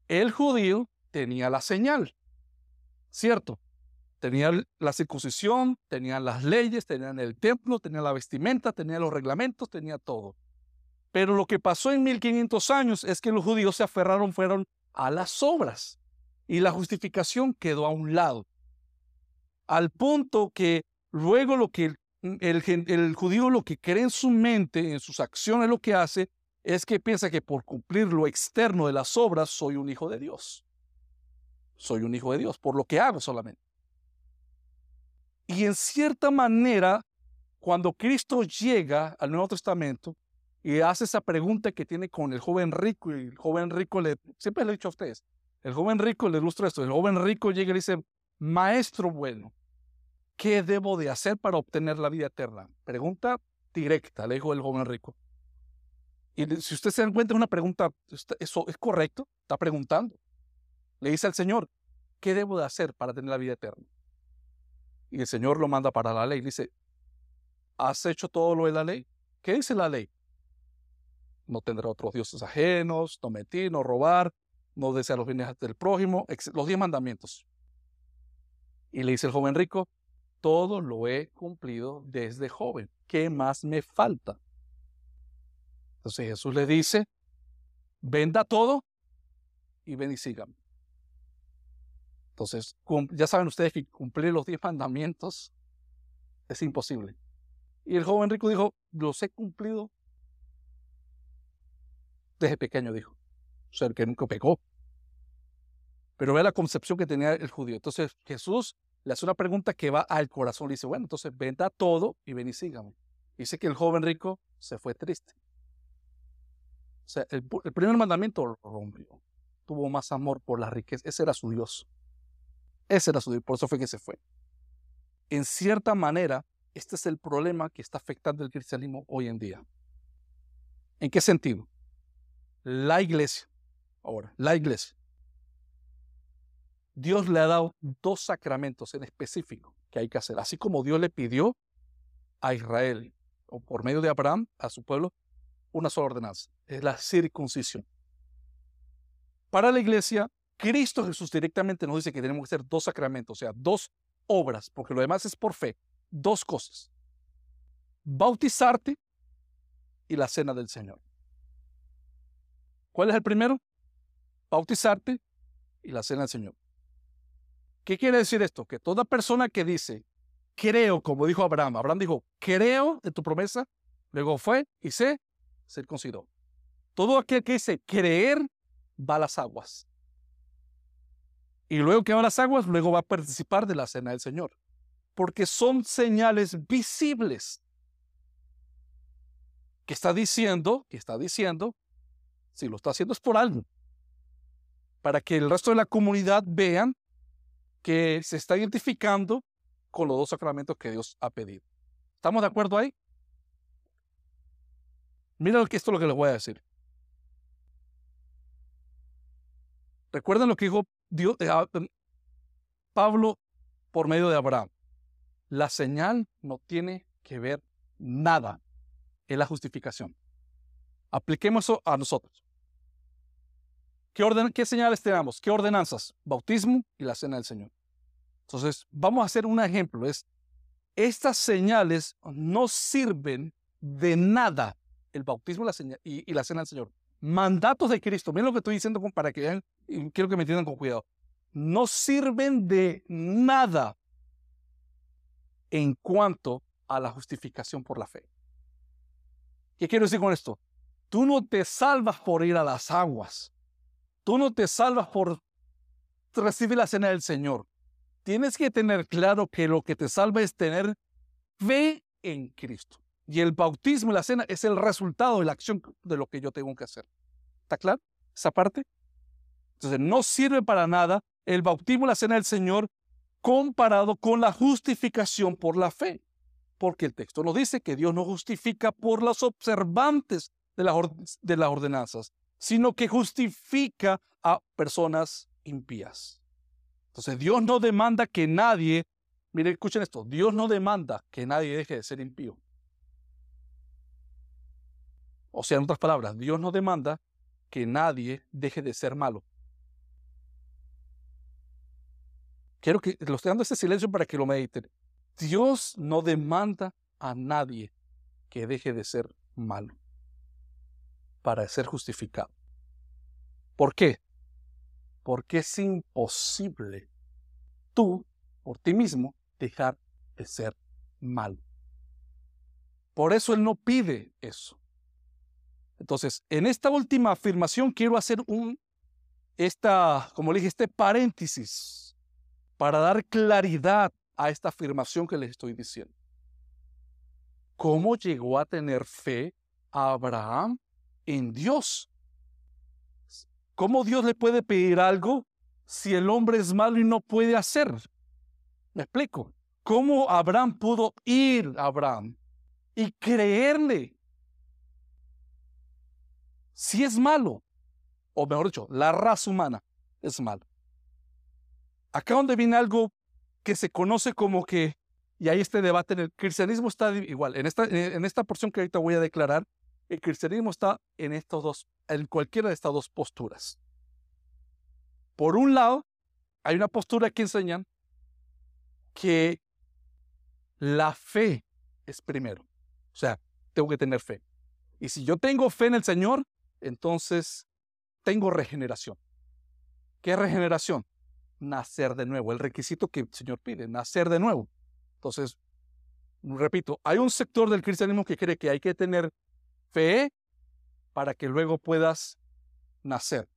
El judío tenía la señal, ¿cierto? Tenía la circuncisión, tenía las leyes, tenían el templo, tenía la vestimenta, tenía los reglamentos, tenía todo. Pero lo que pasó en 1500 años es que los judíos se aferraron, fueron a las obras y la justificación quedó a un lado. Al punto que luego lo que el, judío lo que cree en su mente, en sus acciones, lo que hace es que piensa que por cumplir lo externo de las obras soy un hijo de Dios. Soy un hijo de Dios por lo que hago solamente. Y en cierta manera, cuando Cristo llega al Nuevo Testamento y hace esa pregunta que tiene con el joven rico, y el joven rico le, siempre le he dicho a ustedes, el joven rico le ilustra esto, el joven rico llega y dice, maestro bueno, ¿qué debo de hacer para obtener la vida eterna? Pregunta directa, le dijo el joven rico. Y si usted se da cuenta, es una pregunta, ¿eso es correcto? Está preguntando. Le dice al Señor, ¿qué debo de hacer para tener la vida eterna? Y el Señor lo manda para la ley. Dice, ¿has hecho todo lo de la ley? ¿Qué dice la ley? No tendrá otros dioses ajenos, no mentir, no robar, no desear los bienes del prójimo, los diez mandamientos. Y le dice el joven rico, todo lo he cumplido desde joven. ¿Qué más me falta? Entonces Jesús le dice, venda todo y ven y. Entonces, ya saben ustedes que cumplir los diez mandamientos es imposible. Y el joven rico dijo, los he cumplido desde pequeño, dijo. O sea, el que nunca pecó. Pero ve la concepción que tenía el judío. Entonces Jesús le hace una pregunta que va al corazón. Le dice, bueno, entonces venda todo y ven y sígame. Dice que el joven rico se fue triste. O sea, el, primer mandamiento lo rompió. Tuvo más amor por la riqueza. Ese era su Dios. Ese era su Dios. Por eso fue que se fue. En cierta manera, este es el problema que está afectando el cristianismo hoy en día. ¿En qué sentido? La iglesia. Ahora, la iglesia Dios le ha dado dos sacramentos en específico que hay que hacer. Así como Dios le pidió a Israel, o por medio de Abraham, a su pueblo, una sola ordenanza. Es la circuncisión. Para la iglesia, Cristo Jesús directamente nos dice que tenemos que hacer dos sacramentos, o sea, dos obras, porque lo demás es por fe. Dos cosas. Bautizarte y la cena del Señor. ¿Cuál es el primero? Bautizarte y la cena del Señor. ¿Qué quiere decir esto? Que toda persona que dice, creo, como dijo Abraham, Abraham dijo, creo en tu promesa, luego fue y se circuncidó. Todo aquel que dice creer va a las aguas. Y luego que va las aguas, luego va a participar de la cena del Señor. Porque son señales visibles. Que está diciendo, que está diciendo, si lo está haciendo es por algo. Para que el resto de la comunidad vean que se está identificando con los dos sacramentos que Dios ha pedido. ¿Estamos de acuerdo ahí? Mira esto es lo que les voy a decir. Recuerden lo que dijo Eh, ah, em, Pablo por medio de Abraham. La señal no tiene que ver nada en la justificación. Apliquemos eso a nosotros. ¿Qué, orden, ¿Qué señales tenemos? ¿Qué ordenanzas? Bautismo y la cena del Señor. Entonces, vamos a hacer un ejemplo. Es, estas señales no sirven de nada. El bautismo y, la cena del Señor. Mandatos de Cristo. Miren lo que estoy diciendo para que vean y quiero que me entiendan con cuidado. No sirven de nada en cuanto a la justificación por la fe. ¿Qué quiero decir con esto? Tú no te salvas por ir a las aguas. Tú no te salvas por recibir la cena del Señor. Tienes que tener claro que lo que te salva es tener fe en Cristo. Y el bautismo y la cena es el resultado de la acción de lo que yo tengo que hacer. ¿Está claro? Esa parte. Entonces, no sirve para nada el bautismo y la cena del Señor comparado con la justificación por la fe. Porque el texto nos dice que Dios no justifica por los observantes de las, de las ordenanzas, sino que justifica a personas impías. Entonces Dios no demanda que nadie, miren, escuchen esto, Dios no demanda que nadie deje de ser impío. O sea, en otras palabras, Dios no demanda que nadie deje de ser malo. Quiero que lo estoy dando este silencio para que lo mediten. Dios no demanda a nadie que deje de ser malo para ser justificado. ¿Por qué? Porque es imposible tú, por ti mismo, dejar de ser malo. Por eso Él no pide eso. Entonces, en esta última afirmación quiero hacer un, esta, como le este paréntesis para dar claridad a esta afirmación que les estoy diciendo. ¿Cómo llegó a tener fe a Abraham en Dios? ¿Cómo Dios le puede pedir algo si el hombre es malo y no puede hacer? Me explico. ¿Cómo Abraham pudo ir a Abraham y creerle? Si es malo, o mejor dicho, la raza humana es mala. Acá donde viene algo que se conoce como que, y hay este debate, el cristianismo está igual, en esta, en esta porción que ahorita voy a declarar, el cristianismo está en estos dos, en cualquiera de estas dos posturas. Por un lado, hay una postura que enseñan que la fe es primero. O sea, tengo que tener fe. Y si yo tengo fe en el Señor, entonces tengo regeneración. ¿Qué regeneración? Nacer de nuevo. El requisito que el Señor pide, nacer de nuevo. Entonces, repito, hay un sector del cristianismo que cree que hay que tener fe para que luego puedas nacer.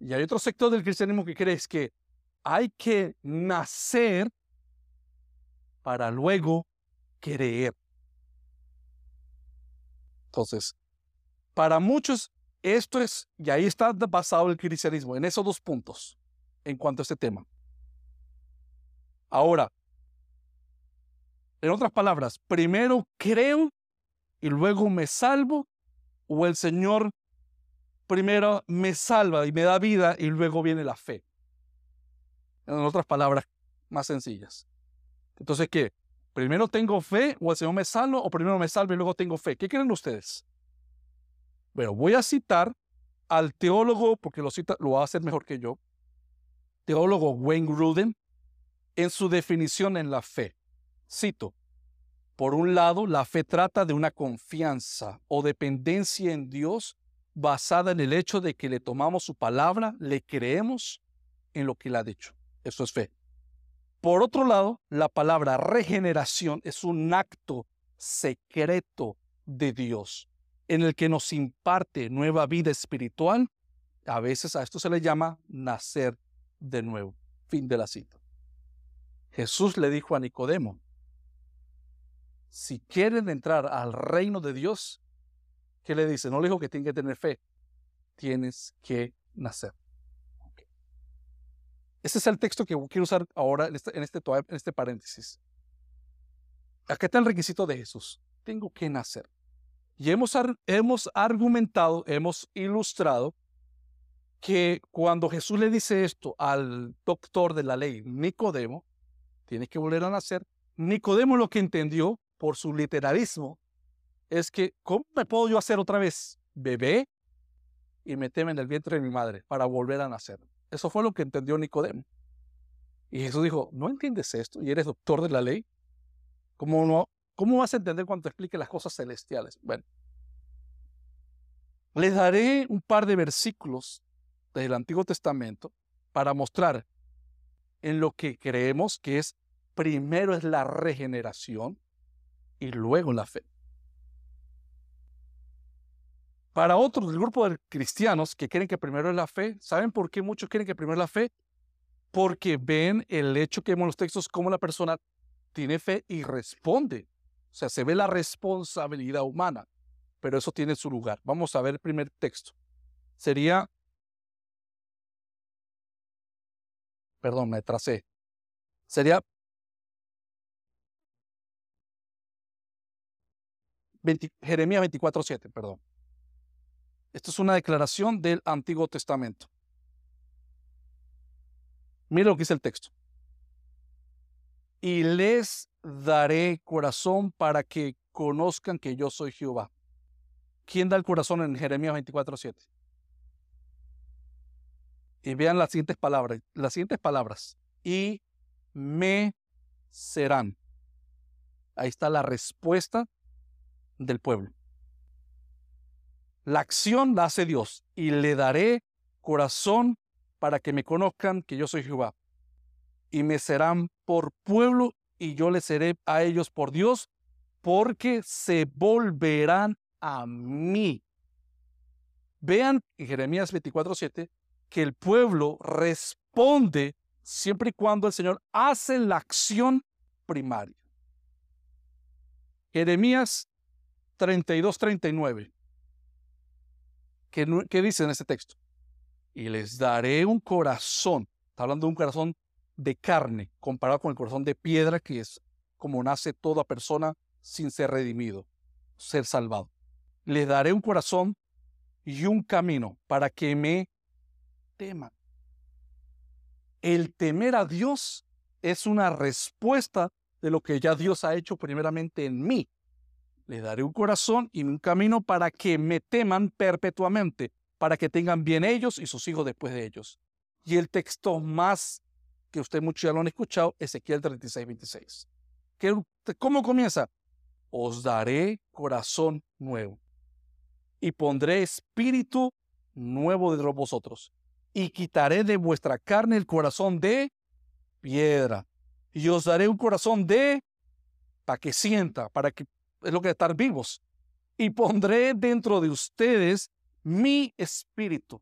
Y hay otro sector del cristianismo que cree que hay que nacer para luego creer. Entonces, para muchos esto es, y ahí está basado el cristianismo, en esos dos puntos, en cuanto a este tema. Ahora, en otras palabras, primero creo y luego me salvo, o el Señor primero me salva y me da vida y luego viene la fe. En otras palabras más sencillas. Entonces, ¿qué? ¿Primero tengo fe o el Señor me salva o primero me salva y luego tengo fe? ¿Qué creen ustedes? Bueno, voy a citar al teólogo, porque lo, cita, lo va a hacer mejor que yo, teólogo Wayne Gruden, en su definición en la fe. Cito, por un lado, la fe trata de una confianza o dependencia en Dios basada en el hecho de que le tomamos su palabra, le creemos en lo que él ha dicho. Eso es fe. Por otro lado, la palabra regeneración es un acto secreto de Dios en el que nos imparte nueva vida espiritual. A veces a esto se le llama nacer de nuevo. Fin de la cita. Jesús le dijo a Nicodemo, si quieren entrar al reino de Dios, ¿qué le dice? No le dijo que tiene que tener fe, tienes que nacer. Ese es el texto que quiero usar ahora en este, en este, en este paréntesis. Acá está el requisito de Jesús. Tengo que nacer. Y hemos, hemos argumentado, hemos ilustrado que cuando Jesús le dice esto al doctor de la ley, Nicodemo, tiene que volver a nacer. Nicodemo lo que entendió por su literalismo, es que, ¿cómo me puedo yo hacer otra vez bebé y meterme en el vientre de mi madre para volver a nacer? Eso fue lo que entendió Nicodemo. Y Jesús dijo, ¿no entiendes esto? ¿Y eres doctor de la ley? ¿Cómo, no, cómo vas a entender cuando te explique las cosas celestiales? Bueno, les daré un par de versículos del Antiguo Testamento para mostrar en lo que creemos que es primero es la regeneración y luego la fe. Para otros del grupo de cristianos que quieren que primero es la fe, ¿saben por qué muchos quieren que primero es la fe? Porque ven el hecho que vemos en los textos como la persona tiene fe y responde. O sea, se ve la responsabilidad humana, pero eso tiene su lugar. Vamos a ver el primer texto. Sería, perdón, me tracé. Sería 20, Jeremías 24:7, perdón. Esto es una declaración del Antiguo Testamento. Mira lo que dice el texto. Y les daré corazón para que conozcan que yo soy Jehová. ¿Quién da el corazón en Jeremías 24:7? Y vean las siguientes palabras, las siguientes palabras. Y me serán. Ahí está la respuesta del pueblo. La acción la hace Dios y le daré corazón para que me conozcan que yo soy Jehová. Y me serán por pueblo y yo les seré a ellos por Dios, porque se volverán a mí. Vean en Jeremías 24:7 que el pueblo responde siempre y cuando el Señor hace la acción primaria. Jeremías 32-39. ¿Qué, dice en este texto? Y les daré un corazón. Está hablando de un corazón de carne, comparado con el corazón de piedra, que es como nace toda persona sin ser redimido, ser salvado. Les daré un corazón y un camino para que me teman. El temer a Dios es una respuesta de lo que ya Dios ha hecho primeramente en mí. Les daré un corazón y un camino para que me teman perpetuamente, para que tengan bien ellos y sus hijos después de ellos. Y el texto más que usted muchos ya lo han escuchado, Ezequiel 36, 26. ¿Cómo comienza? Os daré corazón nuevo y pondré espíritu nuevo de vosotros y quitaré de vuestra carne el corazón de piedra y os daré un corazón de para que sienta, para que es lo que es estar vivos. Y pondré dentro de ustedes mi espíritu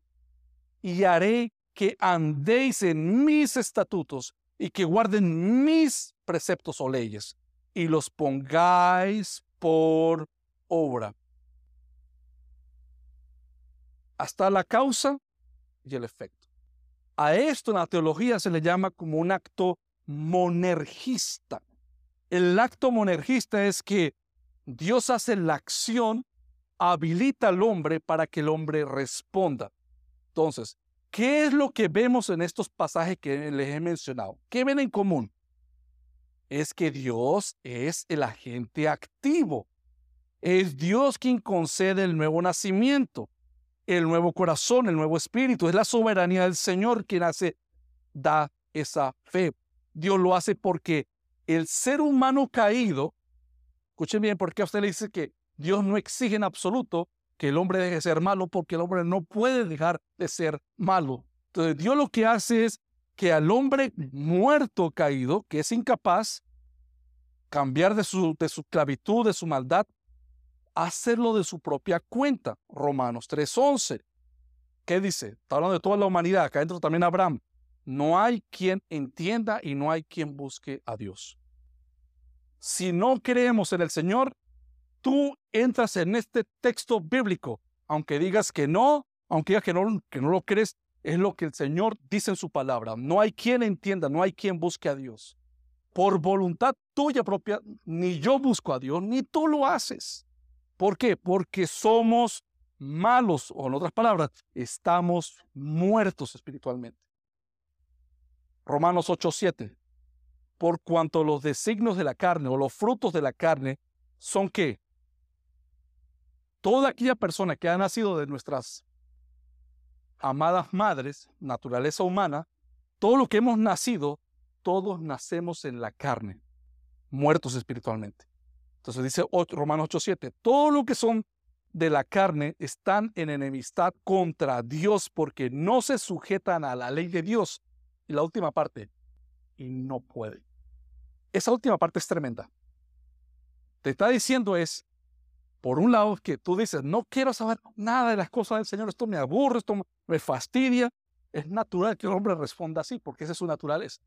y haré que andéis en mis estatutos y que guarden mis preceptos o leyes y los pongáis por obra. Hasta la causa y el efecto. A esto en la teología se le llama como un acto monergista. El acto monergista es que Dios hace la acción, habilita al hombre para que el hombre responda. Entonces, ¿qué es lo que vemos en estos pasajes que les he mencionado? ¿Qué ven en común? Es que Dios es el agente activo. Es Dios quien concede el nuevo nacimiento, el nuevo corazón, el nuevo espíritu. Es la soberanía del Señor quien hace, da esa fe. Dios lo hace porque el ser humano caído Escuchen bien, porque a usted le dice que Dios no exige en absoluto que el hombre deje de ser malo, porque el hombre no puede dejar de ser malo. Entonces, Dios lo que hace es que al hombre muerto caído, que es incapaz, cambiar de su, de su esclavitud, de su maldad, hacerlo de su propia cuenta. Romanos 3:11. ¿Qué dice? Está hablando de toda la humanidad, acá adentro también Abraham. No hay quien entienda y no hay quien busque a Dios si no creemos en el Señor, tú entras en este texto bíblico, aunque digas que no, aunque digas que no, que no lo crees, es lo que el Señor dice en su palabra. No hay quien entienda, no hay quien busque a Dios. Por voluntad tuya propia, ni yo busco a Dios, ni tú lo haces. ¿Por qué? Porque somos malos, o en otras palabras, estamos muertos espiritualmente. Romanos 8:7 por cuanto los designios de la carne o los frutos de la carne son que toda aquella persona que ha nacido de nuestras amadas madres, naturaleza humana, todo lo que hemos nacido todos nacemos en la carne, muertos espiritualmente. Entonces dice Romanos 8:7, todo lo que son de la carne están en enemistad contra Dios porque no se sujetan a la ley de Dios. Y la última parte, y no pueden. Esa última parte es tremenda. Te está diciendo es, por un lado, que tú dices, no quiero saber nada de las cosas del Señor, esto me aburre, esto me fastidia. Es natural que el hombre responda así, porque esa es su naturaleza.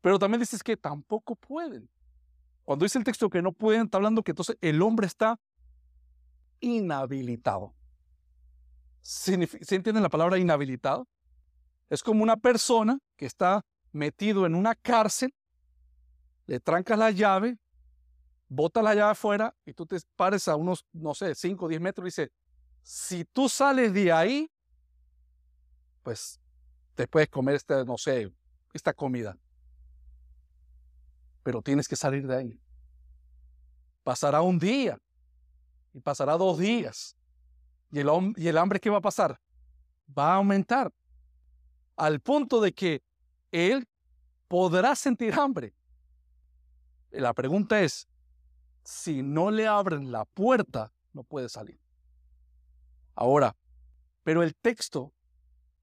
Pero también dices que tampoco pueden. Cuando dice el texto que no pueden, está hablando que entonces el hombre está inhabilitado. ¿Se entiende la palabra inhabilitado? Es como una persona que está metido en una cárcel, le trancas la llave, bota la llave afuera y tú te pares a unos, no sé, 5 o 10 metros y dices, si tú sales de ahí, pues te puedes comer esta, no sé, esta comida. Pero tienes que salir de ahí. Pasará un día, y pasará dos días. ¿Y el, ¿Y el hambre qué va a pasar? Va a aumentar al punto de que él podrá sentir hambre. La pregunta es, si no le abren la puerta, no puede salir. Ahora, pero el texto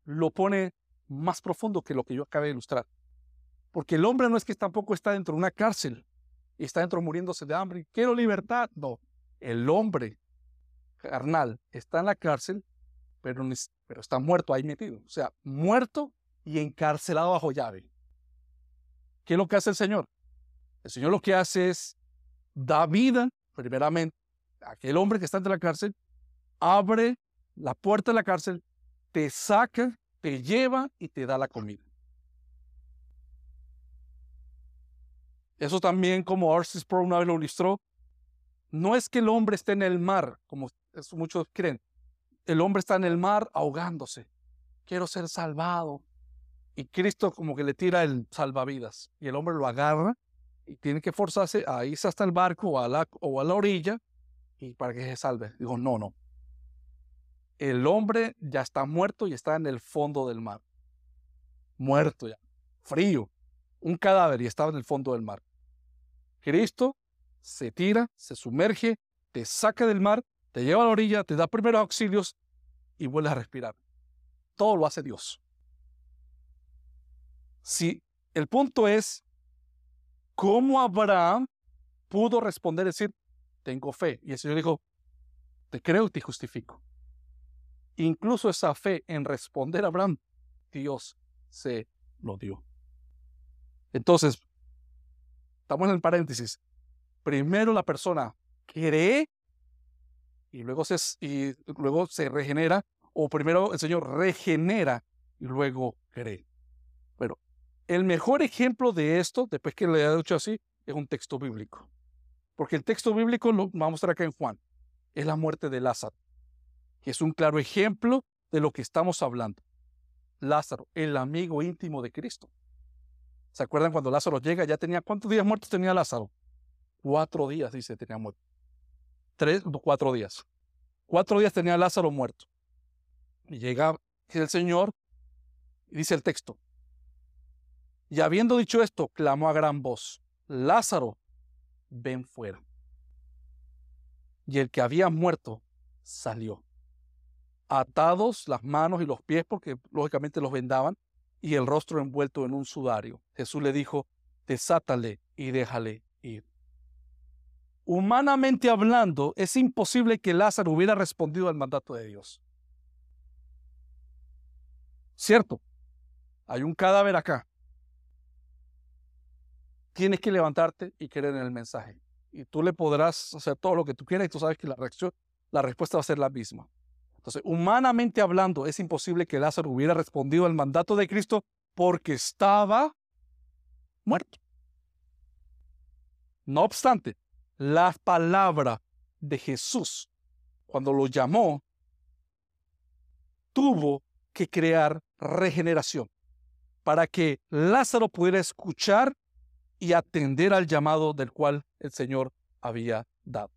lo pone más profundo que lo que yo acabé de ilustrar. Porque el hombre no es que tampoco está dentro de una cárcel y está dentro muriéndose de hambre. Quiero libertad. No, el hombre carnal está en la cárcel, pero, pero está muerto ahí metido. O sea, muerto y encarcelado bajo llave. ¿Qué es lo que hace el Señor? El Señor lo que hace es da vida, primeramente, aquel hombre que está en la cárcel, abre la puerta de la cárcel, te saca, te lleva y te da la comida. Eso también, como Arcis Pro una vez lo ilustró, no es que el hombre esté en el mar, como muchos creen. El hombre está en el mar ahogándose. Quiero ser salvado. Y Cristo como que le tira el salvavidas. Y el hombre lo agarra y tiene que forzarse a irse hasta el barco o a la, orilla y para que se salve. Digo, no, no. El hombre ya está muerto y está en el fondo del mar. Muerto ya. Frío. Un cadáver y estaba en el fondo del mar. Cristo se tira, se sumerge, te saca del mar, te lleva a la orilla, te da primeros auxilios y vuelves a respirar. Todo lo hace Dios. Si el punto es cómo Abraham pudo responder, decir, tengo fe. Y el Señor dijo, te creo y te justifico. Incluso esa fe en responder a Abraham, Dios se lo dio. Entonces, estamos en el paréntesis primero la persona cree y luego se, y luego se regenera, o primero el Señor regenera y luego cree. Bueno, el mejor ejemplo de esto, después que le he dicho así, es un texto bíblico. Porque el texto bíblico lo vamos a mostrar acá en Juan. Es la muerte de Lázaro, es un claro ejemplo de lo que estamos hablando. Lázaro, el amigo íntimo de Cristo. ¿Se acuerdan cuando Lázaro llega? Ya tenía, ¿cuántos días muertos tenía Lázaro? Cuatro días, dice, tenía muerto. Tres, cuatro días. Cuatro días tenía Lázaro muerto. Y llega el Señor, y dice el texto. Y habiendo dicho esto, clamó a gran voz, Lázaro, ven fuera. Y el que había muerto salió, atados las manos y los pies, porque lógicamente los vendaban, y el rostro envuelto en un sudario. Jesús le dijo, desátale y déjale ir humanamente hablando, es imposible que Lázaro hubiera respondido al mandato de Dios. ¿Cierto? Hay un cadáver acá. Tienes que levantarte y creer en el mensaje. Y tú le podrás hacer todo lo que tú quieras y tú sabes que la reacción, la respuesta va a ser la misma. Entonces, humanamente hablando, es imposible que Lázaro hubiera respondido al mandato de Cristo porque estaba muerto. No obstante, la palabra de Jesús, cuando lo llamó, tuvo que crear regeneración para que Lázaro pudiera escuchar y atender al llamado del cual el Señor había dado.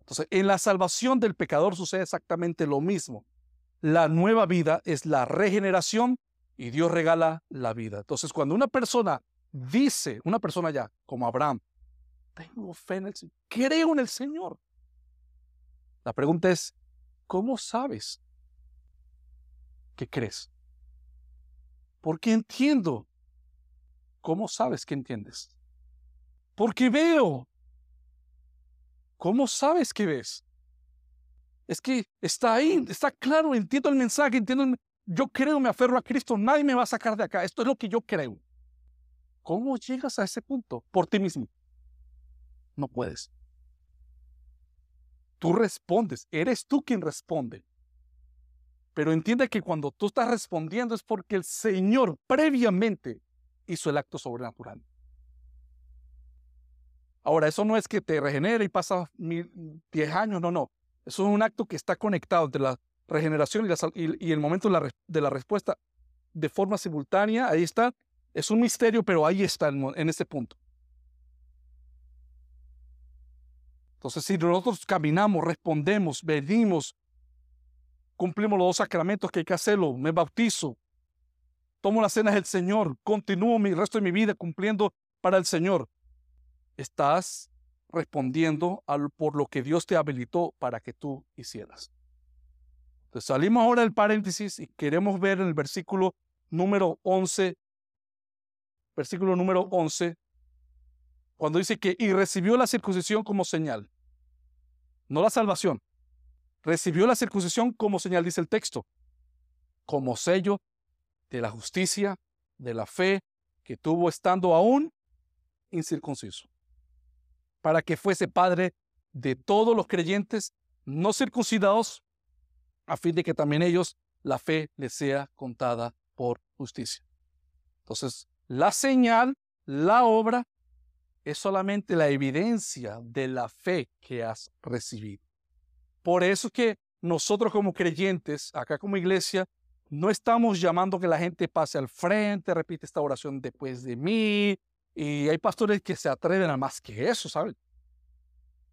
Entonces, en la salvación del pecador sucede exactamente lo mismo. La nueva vida es la regeneración y Dios regala la vida. Entonces, cuando una persona dice, una persona ya, como Abraham, tengo fe en el Señor, creo en el Señor. La pregunta es, ¿cómo sabes que crees? Porque entiendo. ¿Cómo sabes que entiendes? Porque veo. ¿Cómo sabes que ves? Es que está ahí, está claro, entiendo el mensaje, entiendo yo creo, me aferro a Cristo, nadie me va a sacar de acá. Esto es lo que yo creo. ¿Cómo llegas a ese punto? Por ti mismo. No puedes. Tú respondes, eres tú quien responde. Pero entiende que cuando tú estás respondiendo es porque el Señor previamente hizo el acto sobrenatural. Ahora, eso no es que te regenere y pasa diez años, no, no. Eso es un acto que está conectado entre la regeneración y, el momento de la, respuesta de forma simultánea. Ahí está. Es un misterio, pero ahí está en, en ese punto. Entonces, si nosotros caminamos, respondemos, venimos, cumplimos los dos sacramentos que hay que hacerlo, me bautizo, tomo las cenas del Señor, continúo mi resto de mi vida cumpliendo para el Señor, estás respondiendo por lo que Dios te habilitó para que tú hicieras. Salimos ahora del paréntesis y queremos ver en el versículo número 11, versículo número 11, cuando dice que y recibió la circuncisión como señal, no la salvación, recibió la circuncisión como señal, dice el texto, como sello de la justicia, de la fe que tuvo estando aún incircunciso, para que fuese padre de todos los creyentes no circuncidados a fin de que también ellos la fe les sea contada por justicia. Entonces, la señal, la obra, es solamente la evidencia de la fe que has recibido. Por eso que nosotros como creyentes, acá como iglesia, no estamos llamando que la gente pase al frente, repite esta oración después de mí. Y hay pastores que se atreven a más que eso, ¿saben?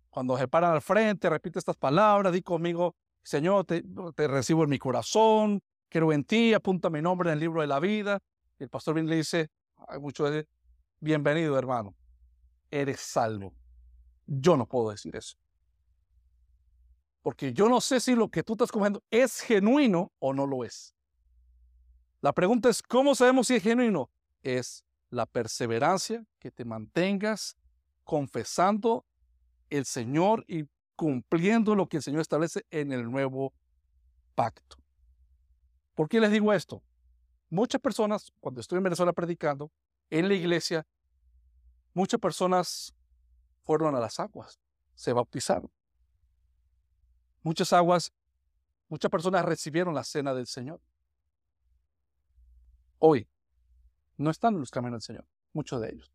Cuando se paran al frente, repite estas palabras, di conmigo, Señor, te, recibo en mi corazón, quiero en ti, apunta mi nombre en el libro de la vida. Y el pastor viene y le dice, hay mucho de, bienvenido hermano, eres salvo. Yo no puedo decir eso. Porque yo no sé si lo que tú estás comiendo es genuino o no lo es. La pregunta es, ¿cómo sabemos si es genuino? Es la perseverancia, que te mantengas confesando el Señor y cumpliendo lo que el Señor establece en el nuevo pacto. ¿Por qué les digo esto? Muchas personas, cuando estoy en Venezuela predicando, en la iglesia, muchas personas fueron a las aguas, se bautizaron. Muchas aguas, muchas personas recibieron la cena del Señor. Hoy no están en los caminos del Señor, muchos de ellos.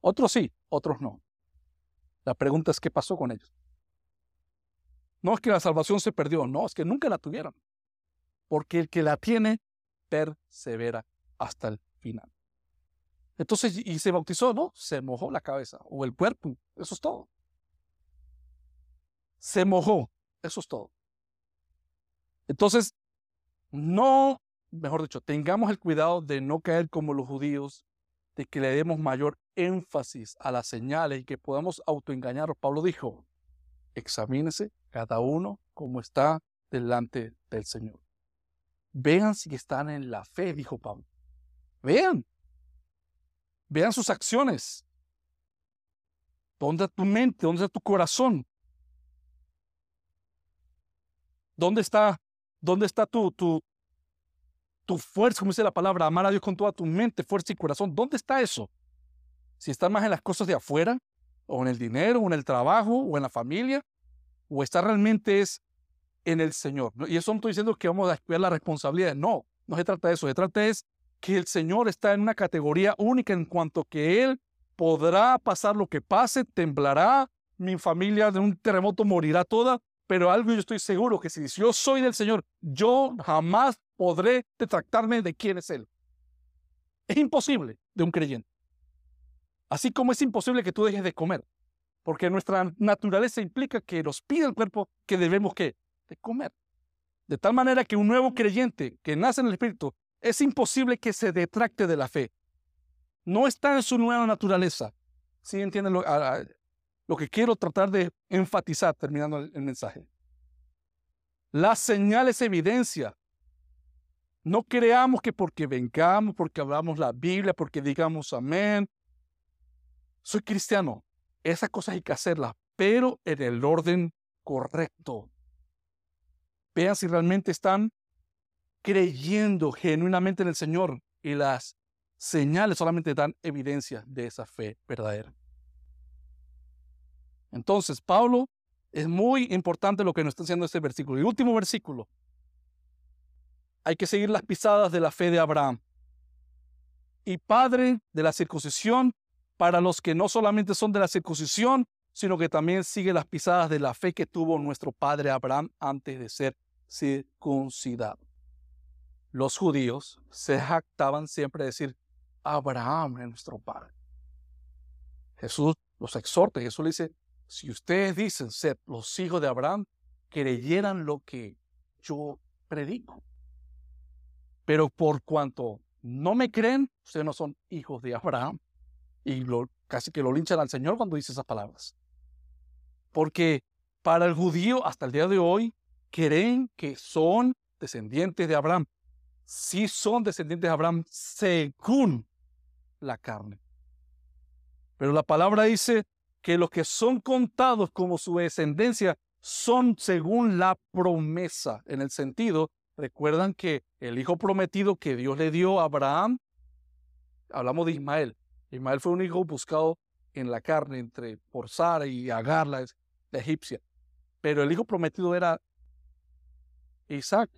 Otros sí, otros no. La pregunta es qué pasó con ellos. No es que la salvación se perdió, no, es que nunca la tuvieron. Porque el que la tiene, persevera hasta el final. Entonces, y se bautizó, ¿no? Se mojó la cabeza o el cuerpo, eso es todo. Se mojó, eso es todo. Entonces, no, mejor dicho, tengamos el cuidado de no caer como los judíos, de que le demos mayor énfasis a las señales y que podamos autoengañar. Pablo dijo, examínese cada uno como está delante del Señor. Vean si están en la fe, dijo Pablo. Vean. Vean sus acciones. ¿Dónde está tu mente? ¿Dónde está tu corazón? ¿Dónde está, dónde está tu, tu fuerza, como dice la palabra, amar a Dios con toda tu mente, fuerza y corazón? ¿Dónde está eso? Si está más en las cosas de afuera, o en el dinero, o en el trabajo, o en la familia, o está realmente es en el Señor. Y eso no estoy diciendo que vamos a descuidar la responsabilidad. No, no se trata de eso. Se trata es que el Señor está en una categoría única en cuanto que Él podrá pasar lo que pase, temblará, mi familia de un terremoto morirá toda, pero algo yo estoy seguro que si yo soy del Señor, yo jamás podré detractarme de quién es Él. Es imposible de un creyente. Así como es imposible que tú dejes de comer. Porque nuestra naturaleza implica que nos pide el cuerpo que debemos que de comer. De tal manera que un nuevo creyente que nace en el Espíritu es imposible que se detracte de la fe. No está en su nueva naturaleza. ¿Sí entienden lo, lo que quiero tratar de enfatizar terminando el, el mensaje? La señal es evidencia. No creamos que porque vengamos, porque hablamos la Biblia, porque digamos amén. Soy cristiano. Esas cosas hay que hacerlas, pero en el orden correcto. Vean si realmente están creyendo genuinamente en el Señor y las señales solamente dan evidencia de esa fe verdadera. Entonces, Pablo, es muy importante lo que nos está enseñando este versículo. Y último versículo. Hay que seguir las pisadas de la fe de Abraham. Y padre de la circuncisión para los que no solamente son de la circuncisión, sino que también sigue las pisadas de la fe que tuvo nuestro padre Abraham antes de ser circuncidado. Los judíos se jactaban siempre de decir, Abraham es nuestro padre. Jesús los exhorta, Jesús le dice, si ustedes dicen ser los hijos de Abraham, creyeran lo que yo predico. Pero por cuanto no me creen, ustedes no son hijos de Abraham. Y lo, casi que lo linchan al Señor cuando dice esas palabras. Porque para el judío hasta el día de hoy creen que son descendientes de Abraham. Sí son descendientes de Abraham según la carne. Pero la palabra dice que los que son contados como su descendencia son según la promesa, en el sentido, recuerdan que el hijo prometido que Dios le dio a Abraham, hablamos de Ismael, Ismael fue un hijo buscado en la carne entre por Sara y Agar, la, egipcia. Pero el hijo prometido era Isaac.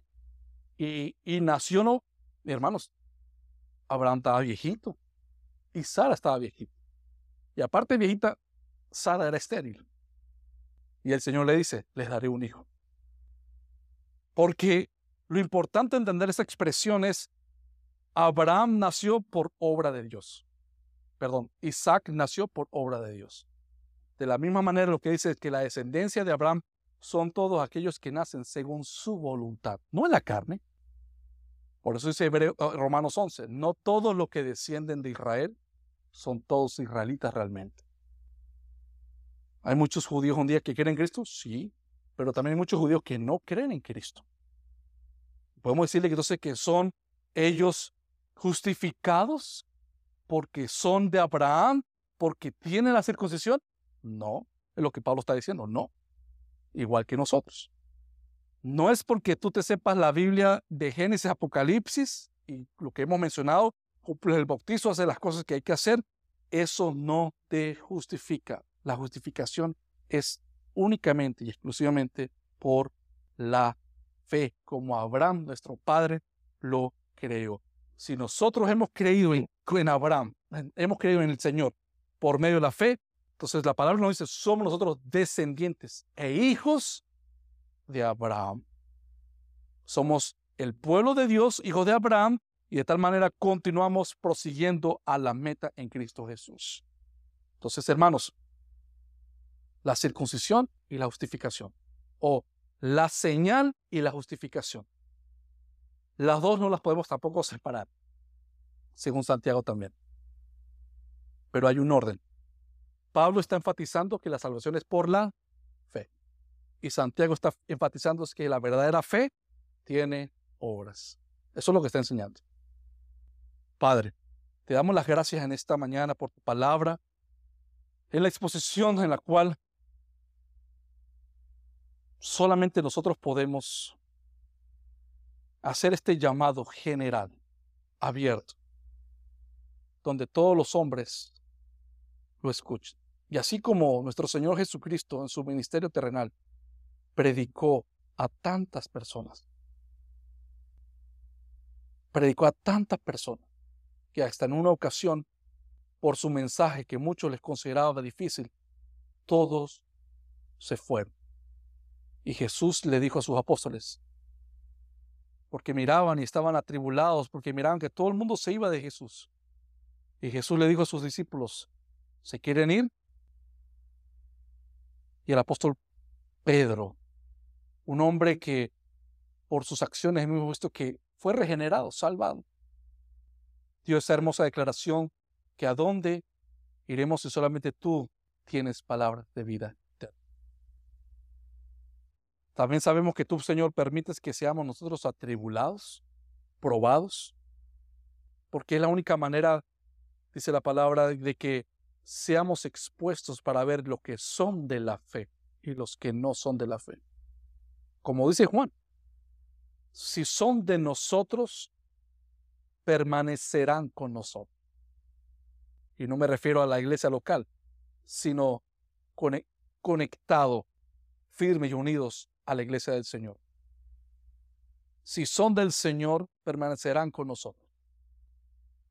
Y, nació, no, hermanos, Abraham estaba viejito y Sara estaba viejita. Y aparte viejita, Sara era estéril. Y el Señor le dice, les daré un hijo. Porque lo importante entender esa expresión es, Abraham nació por obra de Dios perdón, Isaac nació por obra de Dios. De la misma manera lo que dice es que la descendencia de Abraham son todos aquellos que nacen según su voluntad, no en la carne. Por eso dice oh, Romanos 11, no todos los que descienden de Israel son todos israelitas realmente. ¿Hay muchos judíos un día que creen en Cristo? Sí, pero también hay muchos judíos que no creen en Cristo. Podemos decirle que entonces que son ellos justificados porque son de Abraham, porque tienen la circuncisión. No, es lo que Pablo está diciendo, no. Igual que nosotros. No es porque tú te sepas la Biblia de Génesis, Apocalipsis y lo que hemos mencionado, el bautizo, hace las cosas que hay que hacer, eso no te justifica. La justificación es únicamente y exclusivamente por la fe, como Abraham, nuestro padre, lo creó. Si nosotros hemos creído en, Abraham, hemos creído en el Señor por medio de la fe, entonces la palabra nos dice, somos nosotros descendientes e hijos de Abraham. Somos el pueblo de Dios, hijo de Abraham, y de tal manera continuamos prosiguiendo a la meta en Cristo Jesús. Entonces, hermanos, la circuncisión y la justificación, o la señal y la justificación. Las dos no las podemos tampoco separar, según Santiago también. Pero hay un orden. Pablo está enfatizando que la salvación es por la fe. Y Santiago está enfatizando que la verdadera fe tiene obras. Eso es lo que está enseñando. Padre, te damos las gracias en esta mañana por tu palabra, en la exposición en la cual solamente nosotros podemos hacer este llamado general, abierto, donde todos los hombres lo escuchen. Y así como nuestro Señor Jesucristo en su ministerio terrenal predicó a tantas personas, predicó a tantas personas, que hasta en una ocasión, por su mensaje que muchos les consideraba difícil, todos se fueron. Y Jesús le dijo a sus apóstoles, porque miraban y estaban atribulados, porque miraban que todo el mundo se iba de Jesús. Y Jesús le dijo a sus discípulos, ¿se quieren ir? Y el apóstol Pedro, un hombre que por sus acciones hemos visto que fue regenerado, salvado, dio esa hermosa declaración que a dónde iremos si solamente tú tienes palabras de vida. También sabemos que tú, Señor, permites que seamos nosotros atribulados, probados, porque es la única manera, dice la palabra, de que seamos expuestos para ver lo que son de la fe y los que no son de la fe. Como dice Juan, si son de nosotros, permanecerán con nosotros. Y no me refiero a la iglesia local, sino conectado, firmes y unidos a la iglesia del Señor. Si son del Señor, permanecerán con nosotros.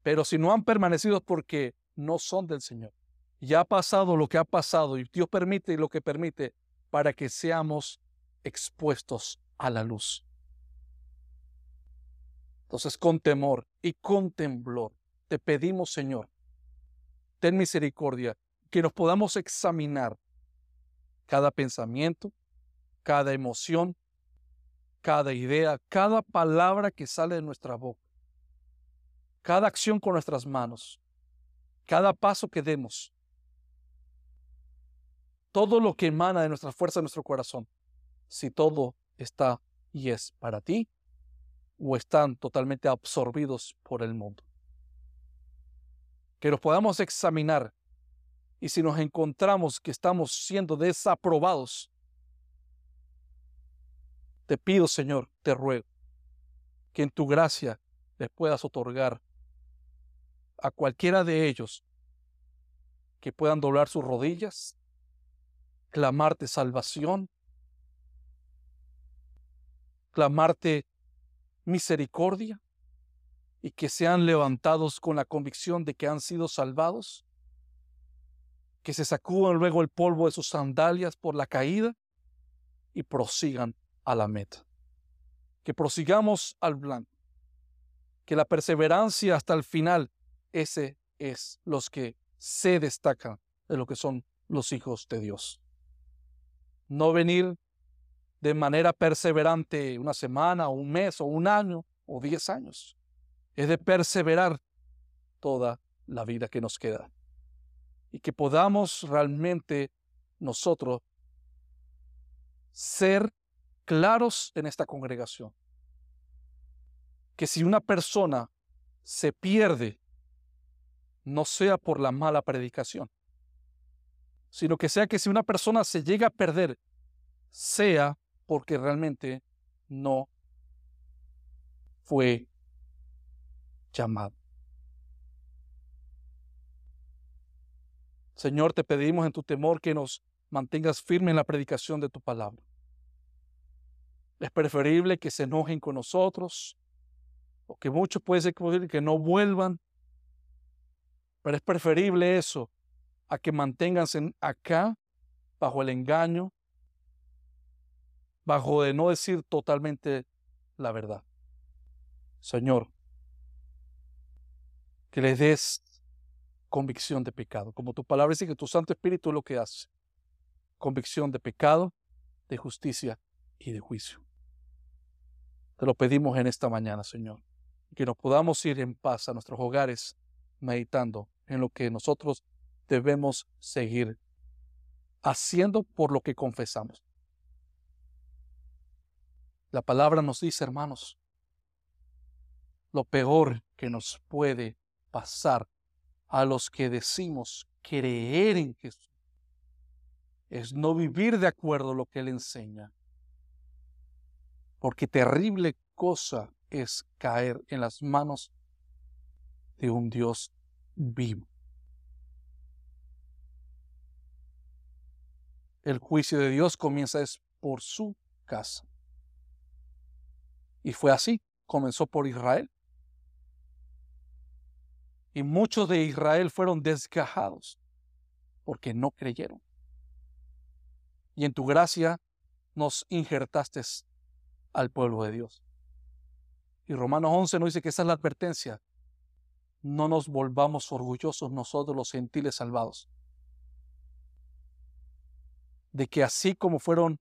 Pero si no han permanecido es porque no son del Señor. Ya ha pasado lo que ha pasado y Dios permite lo que permite para que seamos expuestos a la luz. Entonces, con temor y con temblor, te pedimos, Señor, ten misericordia, que nos podamos examinar cada pensamiento, cada emoción, cada idea, cada palabra que sale de nuestra boca, cada acción con nuestras manos, cada paso que demos, todo lo que emana de nuestra fuerza de nuestro corazón, si todo está y es para ti, o están totalmente absorbidos por el mundo. Que los podamos examinar y si nos encontramos que estamos siendo desaprobados, te pido, Señor, te ruego, que en tu gracia les puedas otorgar a cualquiera de ellos que puedan doblar sus rodillas, clamarte salvación, clamarte misericordia y que sean levantados con la convicción de que han sido salvados, que se sacudan luego el polvo de sus sandalias por la caída y prosigan a la meta. Que prosigamos al blanco. Que la perseverancia hasta el final, ese es los que se destacan de lo que son los hijos de Dios. No venir de manera perseverante una semana, o un mes, o un año, o diez años. Es de perseverar toda la vida que nos queda. Y que podamos realmente nosotros ser claros en esta congregación. Que si una persona se pierde, no sea por la mala predicación, sino que sea que si una persona se llega a perder, sea porque realmente no fue llamado. Señor, te pedimos en tu temor que nos mantengas firmes en la predicación de tu palabra. Es preferible que se enojen con nosotros, o que muchos puede ser que no vuelvan, pero es preferible eso a que manténganse acá bajo el engaño bajo de no decir totalmente la verdad. Señor, que les des convicción de pecado, como tu palabra dice que tu Santo Espíritu es lo que hace. Convicción de pecado, de justicia y de juicio. Te lo pedimos en esta mañana, Señor, que nos podamos ir en paz a nuestros hogares meditando en lo que nosotros debemos seguir haciendo por lo que confesamos. La palabra nos dice, hermanos, lo peor que nos puede pasar a los que decimos creer en Jesús es no vivir de acuerdo a lo que Él enseña. Porque terrible cosa es caer en las manos de un Dios vivo. El juicio de Dios comienza es por su casa. Y fue así, comenzó por Israel. Y muchos de Israel fueron desgajados porque no creyeron. Y en tu gracia nos injertaste al pueblo de Dios. Y Romanos 11 nos dice que esa es la advertencia. No nos volvamos orgullosos nosotros los gentiles salvados. De que así como fueron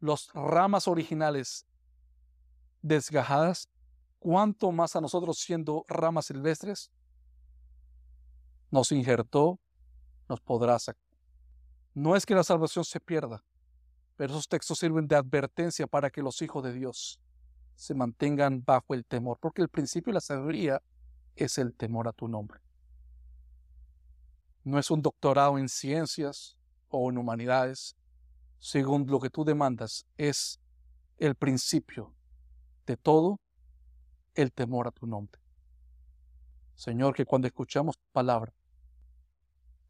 los ramas originales desgajadas, ¿cuánto más a nosotros siendo ramas silvestres nos injertó, nos podrá sacar? No es que la salvación se pierda, pero esos textos sirven de advertencia para que los hijos de Dios se mantengan bajo el temor, porque el principio de la sabiduría es el temor a tu nombre. No es un doctorado en ciencias o en humanidades, según lo que tú demandas, es el principio de todo el temor a tu nombre. Señor, que cuando escuchamos tu palabra,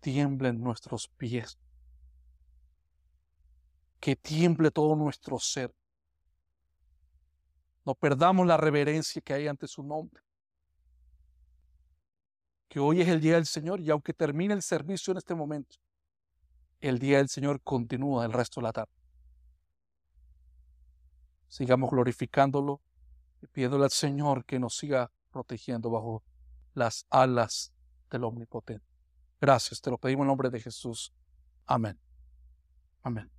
tiemblen nuestros pies, que tiemble todo nuestro ser. No perdamos la reverencia que hay ante su nombre. Que hoy es el día del Señor y aunque termine el servicio en este momento, el día del Señor continúa el resto de la tarde. Sigamos glorificándolo y pidiéndole al Señor que nos siga protegiendo bajo las alas del Omnipotente. Gracias, te lo pedimos en nombre de Jesús. Amén. Amén.